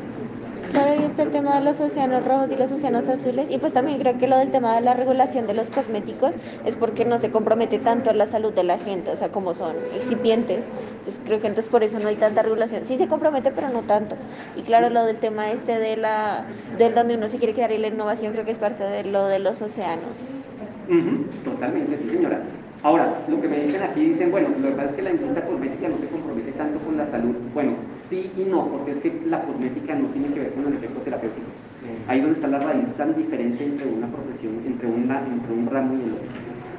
Claro, y está el tema de los océanos rojos y los océanos azules. Y pues también creo que lo del tema de la regulación de los cosméticos es porque no se compromete tanto la salud de la gente, o sea, como son excipientes. Pues creo que entonces por eso no hay tanta regulación. Sí se compromete, pero no tanto. Y claro, lo del tema este de la, del donde uno se quiere quedar y la innovación creo que es parte de lo de los océanos. Totalmente, sí señora. Ahora, lo que me dicen aquí, dicen, bueno, lo que pasa es que la industria cosmética no se compromete tanto con la salud. Bueno, sí y no, porque es que la cosmética no tiene que ver con el efecto terapéutico. Ahí donde está la raíz tan diferente entre una profesión, entre, una, entre un ramo y el otro.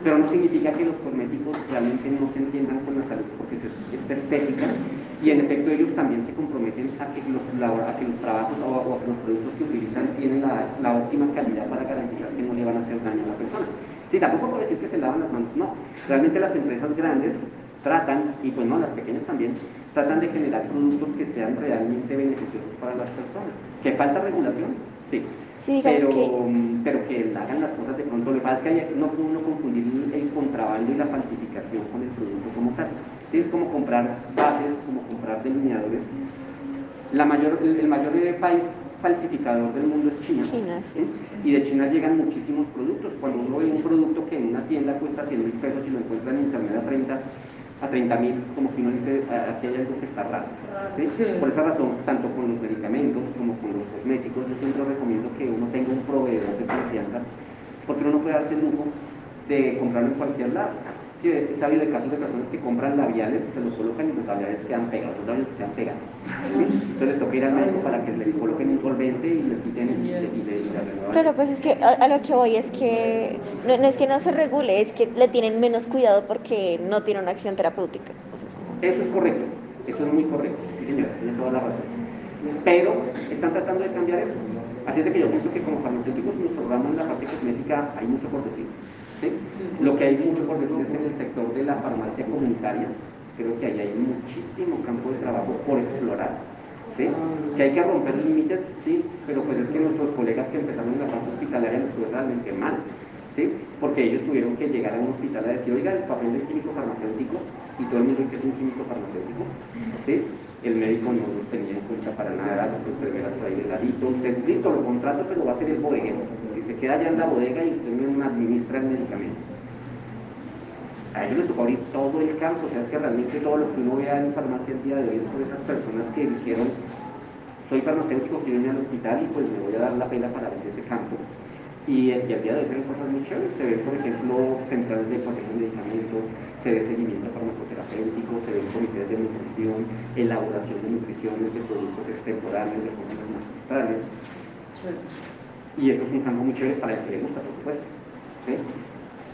Pero no significa que los cosméticos realmente no se entiendan con la salud, porque es esta estética y en efecto ellos también se comprometen a que los, labor- a que los trabajos o, o a que los productos que utilizan tienen la, la óptima calidad para garantizar que no le van a hacer daño a la persona. Sí, tampoco puedo decir que se lavan las manos, no. Realmente las empresas grandes tratan, y pues no, las pequeñas también, tratan de generar productos que sean realmente beneficiosos para las personas. ¿Que falta regulación? Sí. Sí, pero, que- pero que hagan las cosas de pronto. Lo que pasa es que hay- no puede uno confundir el- el contrabando y la falsificación con el producto como tal. Sí, es como comprar bases, como comprar delineadores. La mayor, el, el mayor eh, país falsificador del mundo es China. China, sí. Y de China llegan muchísimos productos. Cuando uno ve un producto que en una tienda cuesta 100 mil pesos y lo encuentra en internet a 30 a 30 mil, como que uno dice, aquí hay algo que está raro. ¿sí? Por esa razón, tanto con los medicamentos como con los cosméticos, yo siempre recomiendo que uno tenga un proveedor de confianza, porque uno no puede darse el lujo de comprarlo en cualquier lado. Sí, he sabido de casos de personas que compran labiales y se los colocan y los labiales quedan pegados, los labios quedan pegados. Entonces les toca ir al médico para que les coloquen un solvente y les quiten y, le, y. Claro, pues es que a, a, lo que voy es que no, no, es que no se regule, es que le tienen menos cuidado porque no tiene una acción terapéutica. Eso es correcto, eso es muy correcto, sí señora, tiene toda la razón. Pero están tratando de cambiar eso. Así es de que yo pienso que como farmacéuticos nuestro ramo en la parte cosmética hay mucho por decir. Lo que hay mucho por decir es en el sector de la farmacia comunitaria. Creo que ahí hay muchísimo campo de trabajo por explorar. ¿sí? Que hay que romper límites, sí, pero pues es que nuestros colegas que empezaron en la parte hospitalaria les fue realmente mal. ¿sí? Porque ellos tuvieron que llegar a un hospital a decir, oiga, el papel del químico farmacéutico, y todo el mundo que es un químico farmacéutico, ¿sí? El médico no lo tenía en cuenta para nada, las enfermeras por ahí de listo, usted, listo, lo contrato, pero va a ser el bodeguero. Si se queda allá en la bodega y usted me administra el medicamento. A ellos les tocó abrir todo el campo, o sea, es que realmente todo lo que uno vea en farmacia el día de hoy es por esas personas que dijeron, soy farmacéutico, quiero irme al hospital y pues me voy a dar la pena para vender ese campo. Y, y al día de hoy se ven cosas muy chéveres, se ven, por ejemplo, centrales de protección de medicamentos, se ve seguimiento farmacoterapéutico, se ven comités de nutrición, elaboración de nutriciones, de productos extemporáneos, de fórmulas magistrales. Y eso es un campo muy chévere para el que le gusta, por supuesto. ¿sí?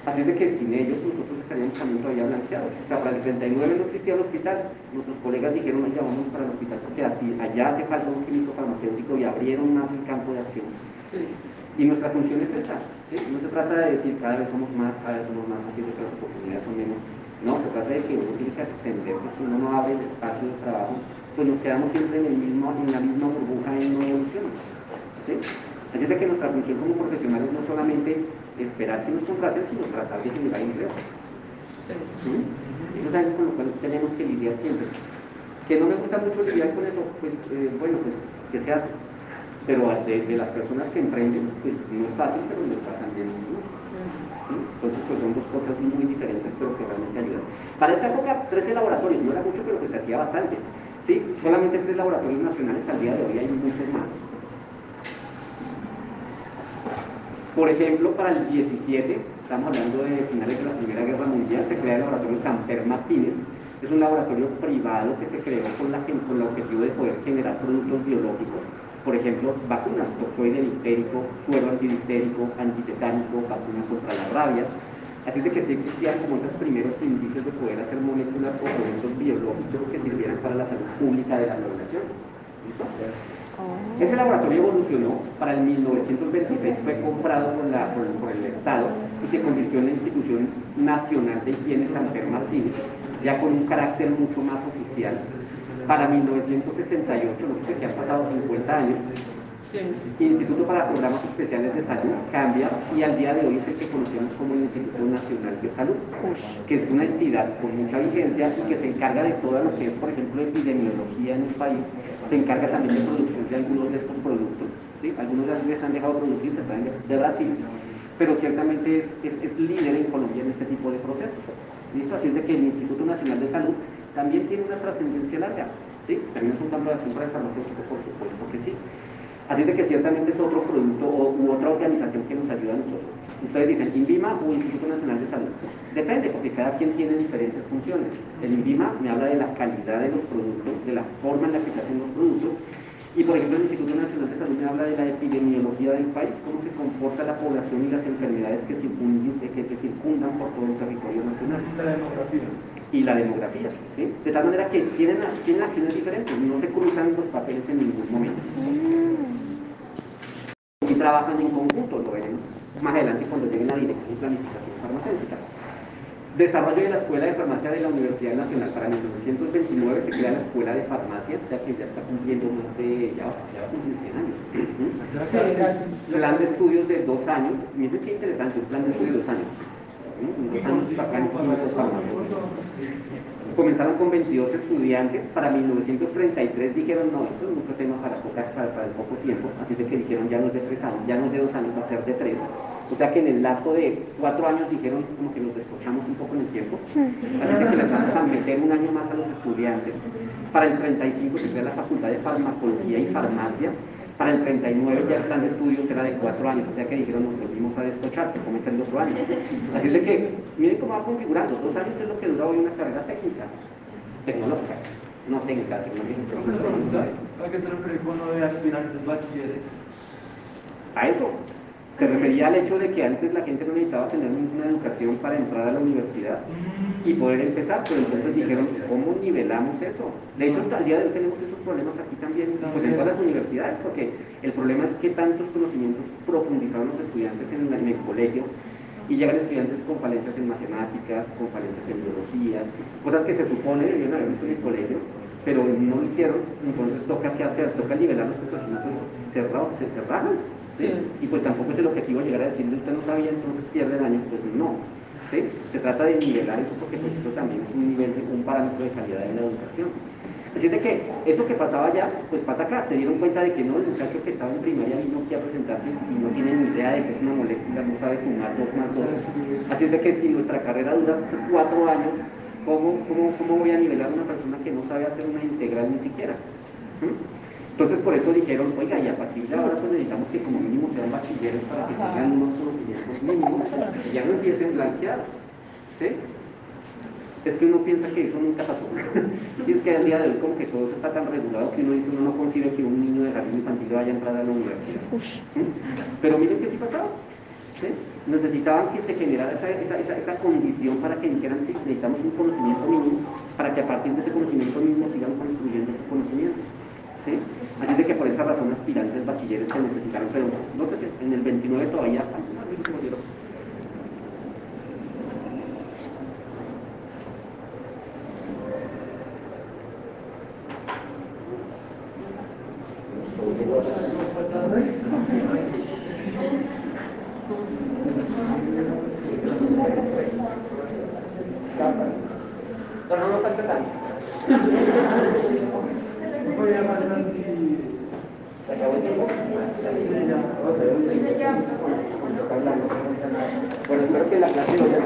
Así es de que sin ellos nosotros estaríamos también todavía blanqueados. O sea, para el 39 no existía el hospital. Nuestros colegas dijeron, nos llamamos para el hospital porque así, allá hace falta un químico farmacéutico y abrieron más el campo de acción. Sí. Y nuestra función es esa. ¿sí? No se trata de decir cada vez somos más, cada vez somos más, haciendo que las oportunidades son menos. No, se trata de que uno tiene que atender si uno no abre el espacio de trabajo, pues nos quedamos siempre en, el mismo, en la misma burbuja y no evolucionamos. ¿sí? Así es de que nuestra función como profesionales no solamente esperar que nos contraten, sino tratar de generar empleo. ¿Sí? Eso es algo con lo cual tenemos que lidiar siempre. Que no me gusta mucho lidiar con eso, pues eh, bueno, pues que se hace pero de, de, las personas que emprenden, pues no es fácil, pero les tratan bien. ¿no? ¿Sí? Entonces, pues son dos cosas muy diferentes, pero que realmente ayudan. Para esta época, 13 laboratorios, no era mucho, pero pues se hacía bastante. ¿sí? Solamente tres laboratorios nacionales al día de hoy hay muchos más. Por ejemplo, para el 17, estamos hablando de finales de la Primera Guerra Mundial, se crea el laboratorio Samper Martínez, es un laboratorio privado que se creó con, la, con el objetivo de poder generar productos biológicos por ejemplo, vacunas, toxoide difterico, suero antidifterico, antitetánico, vacunas contra la rabia. Así de que sí existían como esos primeros indicios de poder hacer moléculas o productos biológicos que sirvieran para la salud pública de la población. ¿Listo? Ese laboratorio evolucionó, para el 1926 fue comprado por, la, por, por, el Estado y se convirtió en la institución nacional de higiene San Martínez, ya con un carácter mucho más oficial para 1968, lo que han pasado 50 años, sí. Instituto para Programas Especiales de Salud cambia y al día de hoy es el que conocemos como el Instituto Nacional de Salud, que es una entidad con mucha vigencia y que se encarga de todo lo que es, por ejemplo, epidemiología en el país, se encarga también de producción de algunos de estos productos. ¿sí? Algunos de ellos han dejado producir, se traen de Brasil, pero ciertamente es, es, es líder en Colombia en este tipo de procesos. ¿Listo? Así es de que el Instituto Nacional de Salud también tiene una trascendencia larga. ¿sí? También es un campo de acción para el farmacéutico, por supuesto que sí. Así de que ciertamente es otro producto u otra organización que nos ayuda a nosotros. Ustedes dicen INVIMA o Instituto Nacional de Salud. Depende, porque cada quien tiene diferentes funciones. El INVIMA me habla de la calidad de los productos, de la forma en la que se hacen los productos, y por ejemplo, el Instituto Nacional de Salud me habla de la epidemiología del país, cómo se comporta la población y las enfermedades que, circundan, que circundan por todo el territorio nacional. La demografía. Y la demografía, ¿sí? De tal manera que tienen, tienen acciones diferentes, no se cruzan los papeles en ningún momento. Y trabajan en conjunto, lo veremos más adelante cuando llegue la dirección y planificación farmacéutica. Desarrollo de la Escuela de Farmacia de la Universidad Nacional. Para 1929 se crea la Escuela de Farmacia, ya que ya está cumpliendo más de, ya, ya va a cumplir 100 años. Plan de estudios de dos años. Miren qué interesante, un plan de estudios de dos años. Comenzaron con 22 estudiantes, para 1933 dijeron, no, esto es mucho tema para, poca, poco tiempo, así de que dijeron, ya no es de tres años, ya no es de dos años, va a ser de tres. O sea que en el lapso de cuatro años dijeron como que nos descochamos un poco en el tiempo, así que se les vamos a meter un año más a los estudiantes. Para el 35 se crea la Facultad de Farmacología y Farmacia, para el 39 ya el plan de estudios era de cuatro años, o sea que dijeron nos volvimos a descochar, que como el otro año. Así es de que, miren cómo va configurando, dos años es lo que dura hoy una carrera técnica, tecnológica, no técnica, tecnológica. ¿A qué se refiere con lo de aspirantes bachilleres? A eso, se refería al hecho de que antes la gente no necesitaba tener ninguna educación para entrar a la universidad y poder empezar, pero entonces dijeron, ¿cómo nivelamos eso? De hecho, al día de hoy tenemos esos problemas aquí también, pues en todas las universidades, porque el problema es que tantos conocimientos profundizaron los estudiantes en, en el colegio y llegan estudiantes con falencias en matemáticas, con falencias en biología, cosas que se supone debieron haber visto en el colegio, pero no lo hicieron, entonces toca qué hacer, toca nivelar los conocimientos cerrados, se cerraron ¿sí? Y pues tampoco es el objetivo llegar a decirle usted no sabía, entonces pierde el año, pues no. ¿sí? Se trata de nivelar eso porque pues esto también es un nivel, de, un parámetro de calidad de la educación. Así de que eso que pasaba allá, pues pasa acá. Se dieron cuenta de que no, el muchacho que estaba en primaria vino aquí a presentarse y no tiene ni idea de que es una molécula, no sabe sumar dos más dos. Así es de que si nuestra carrera dura cuatro años, ¿cómo, cómo, cómo voy a nivelar a una persona que no sabe hacer una integral ni siquiera? ¿Mm? Entonces por eso dijeron, oiga, y a partir de ahora pues necesitamos que como mínimo sean bachilleres para que tengan unos conocimientos mínimos y ya no empiecen blanqueados. ¿Sí? Es que uno piensa que eso nunca pasó. y es que al día de hoy como que todo eso está tan regulado que uno dice, uno no concibe que un niño de jardín infantil vaya a entrar a la universidad. Pero miren que sí pasaba. ¿Sí? Necesitaban que se generara esa, esa, esa, esa, condición para que dijeran, sí, necesitamos un conocimiento mínimo para que a partir de ese conocimiento mínimo sigan construyendo su conocimiento. ¿Sí? Así de que por esa razón aspirantes bachilleres se necesitaron, pero nótese, en el 29 todavía Pero no falta tanto. ¿Se acabó el tiempo? Sí, ya. Bueno, espero que la clase ya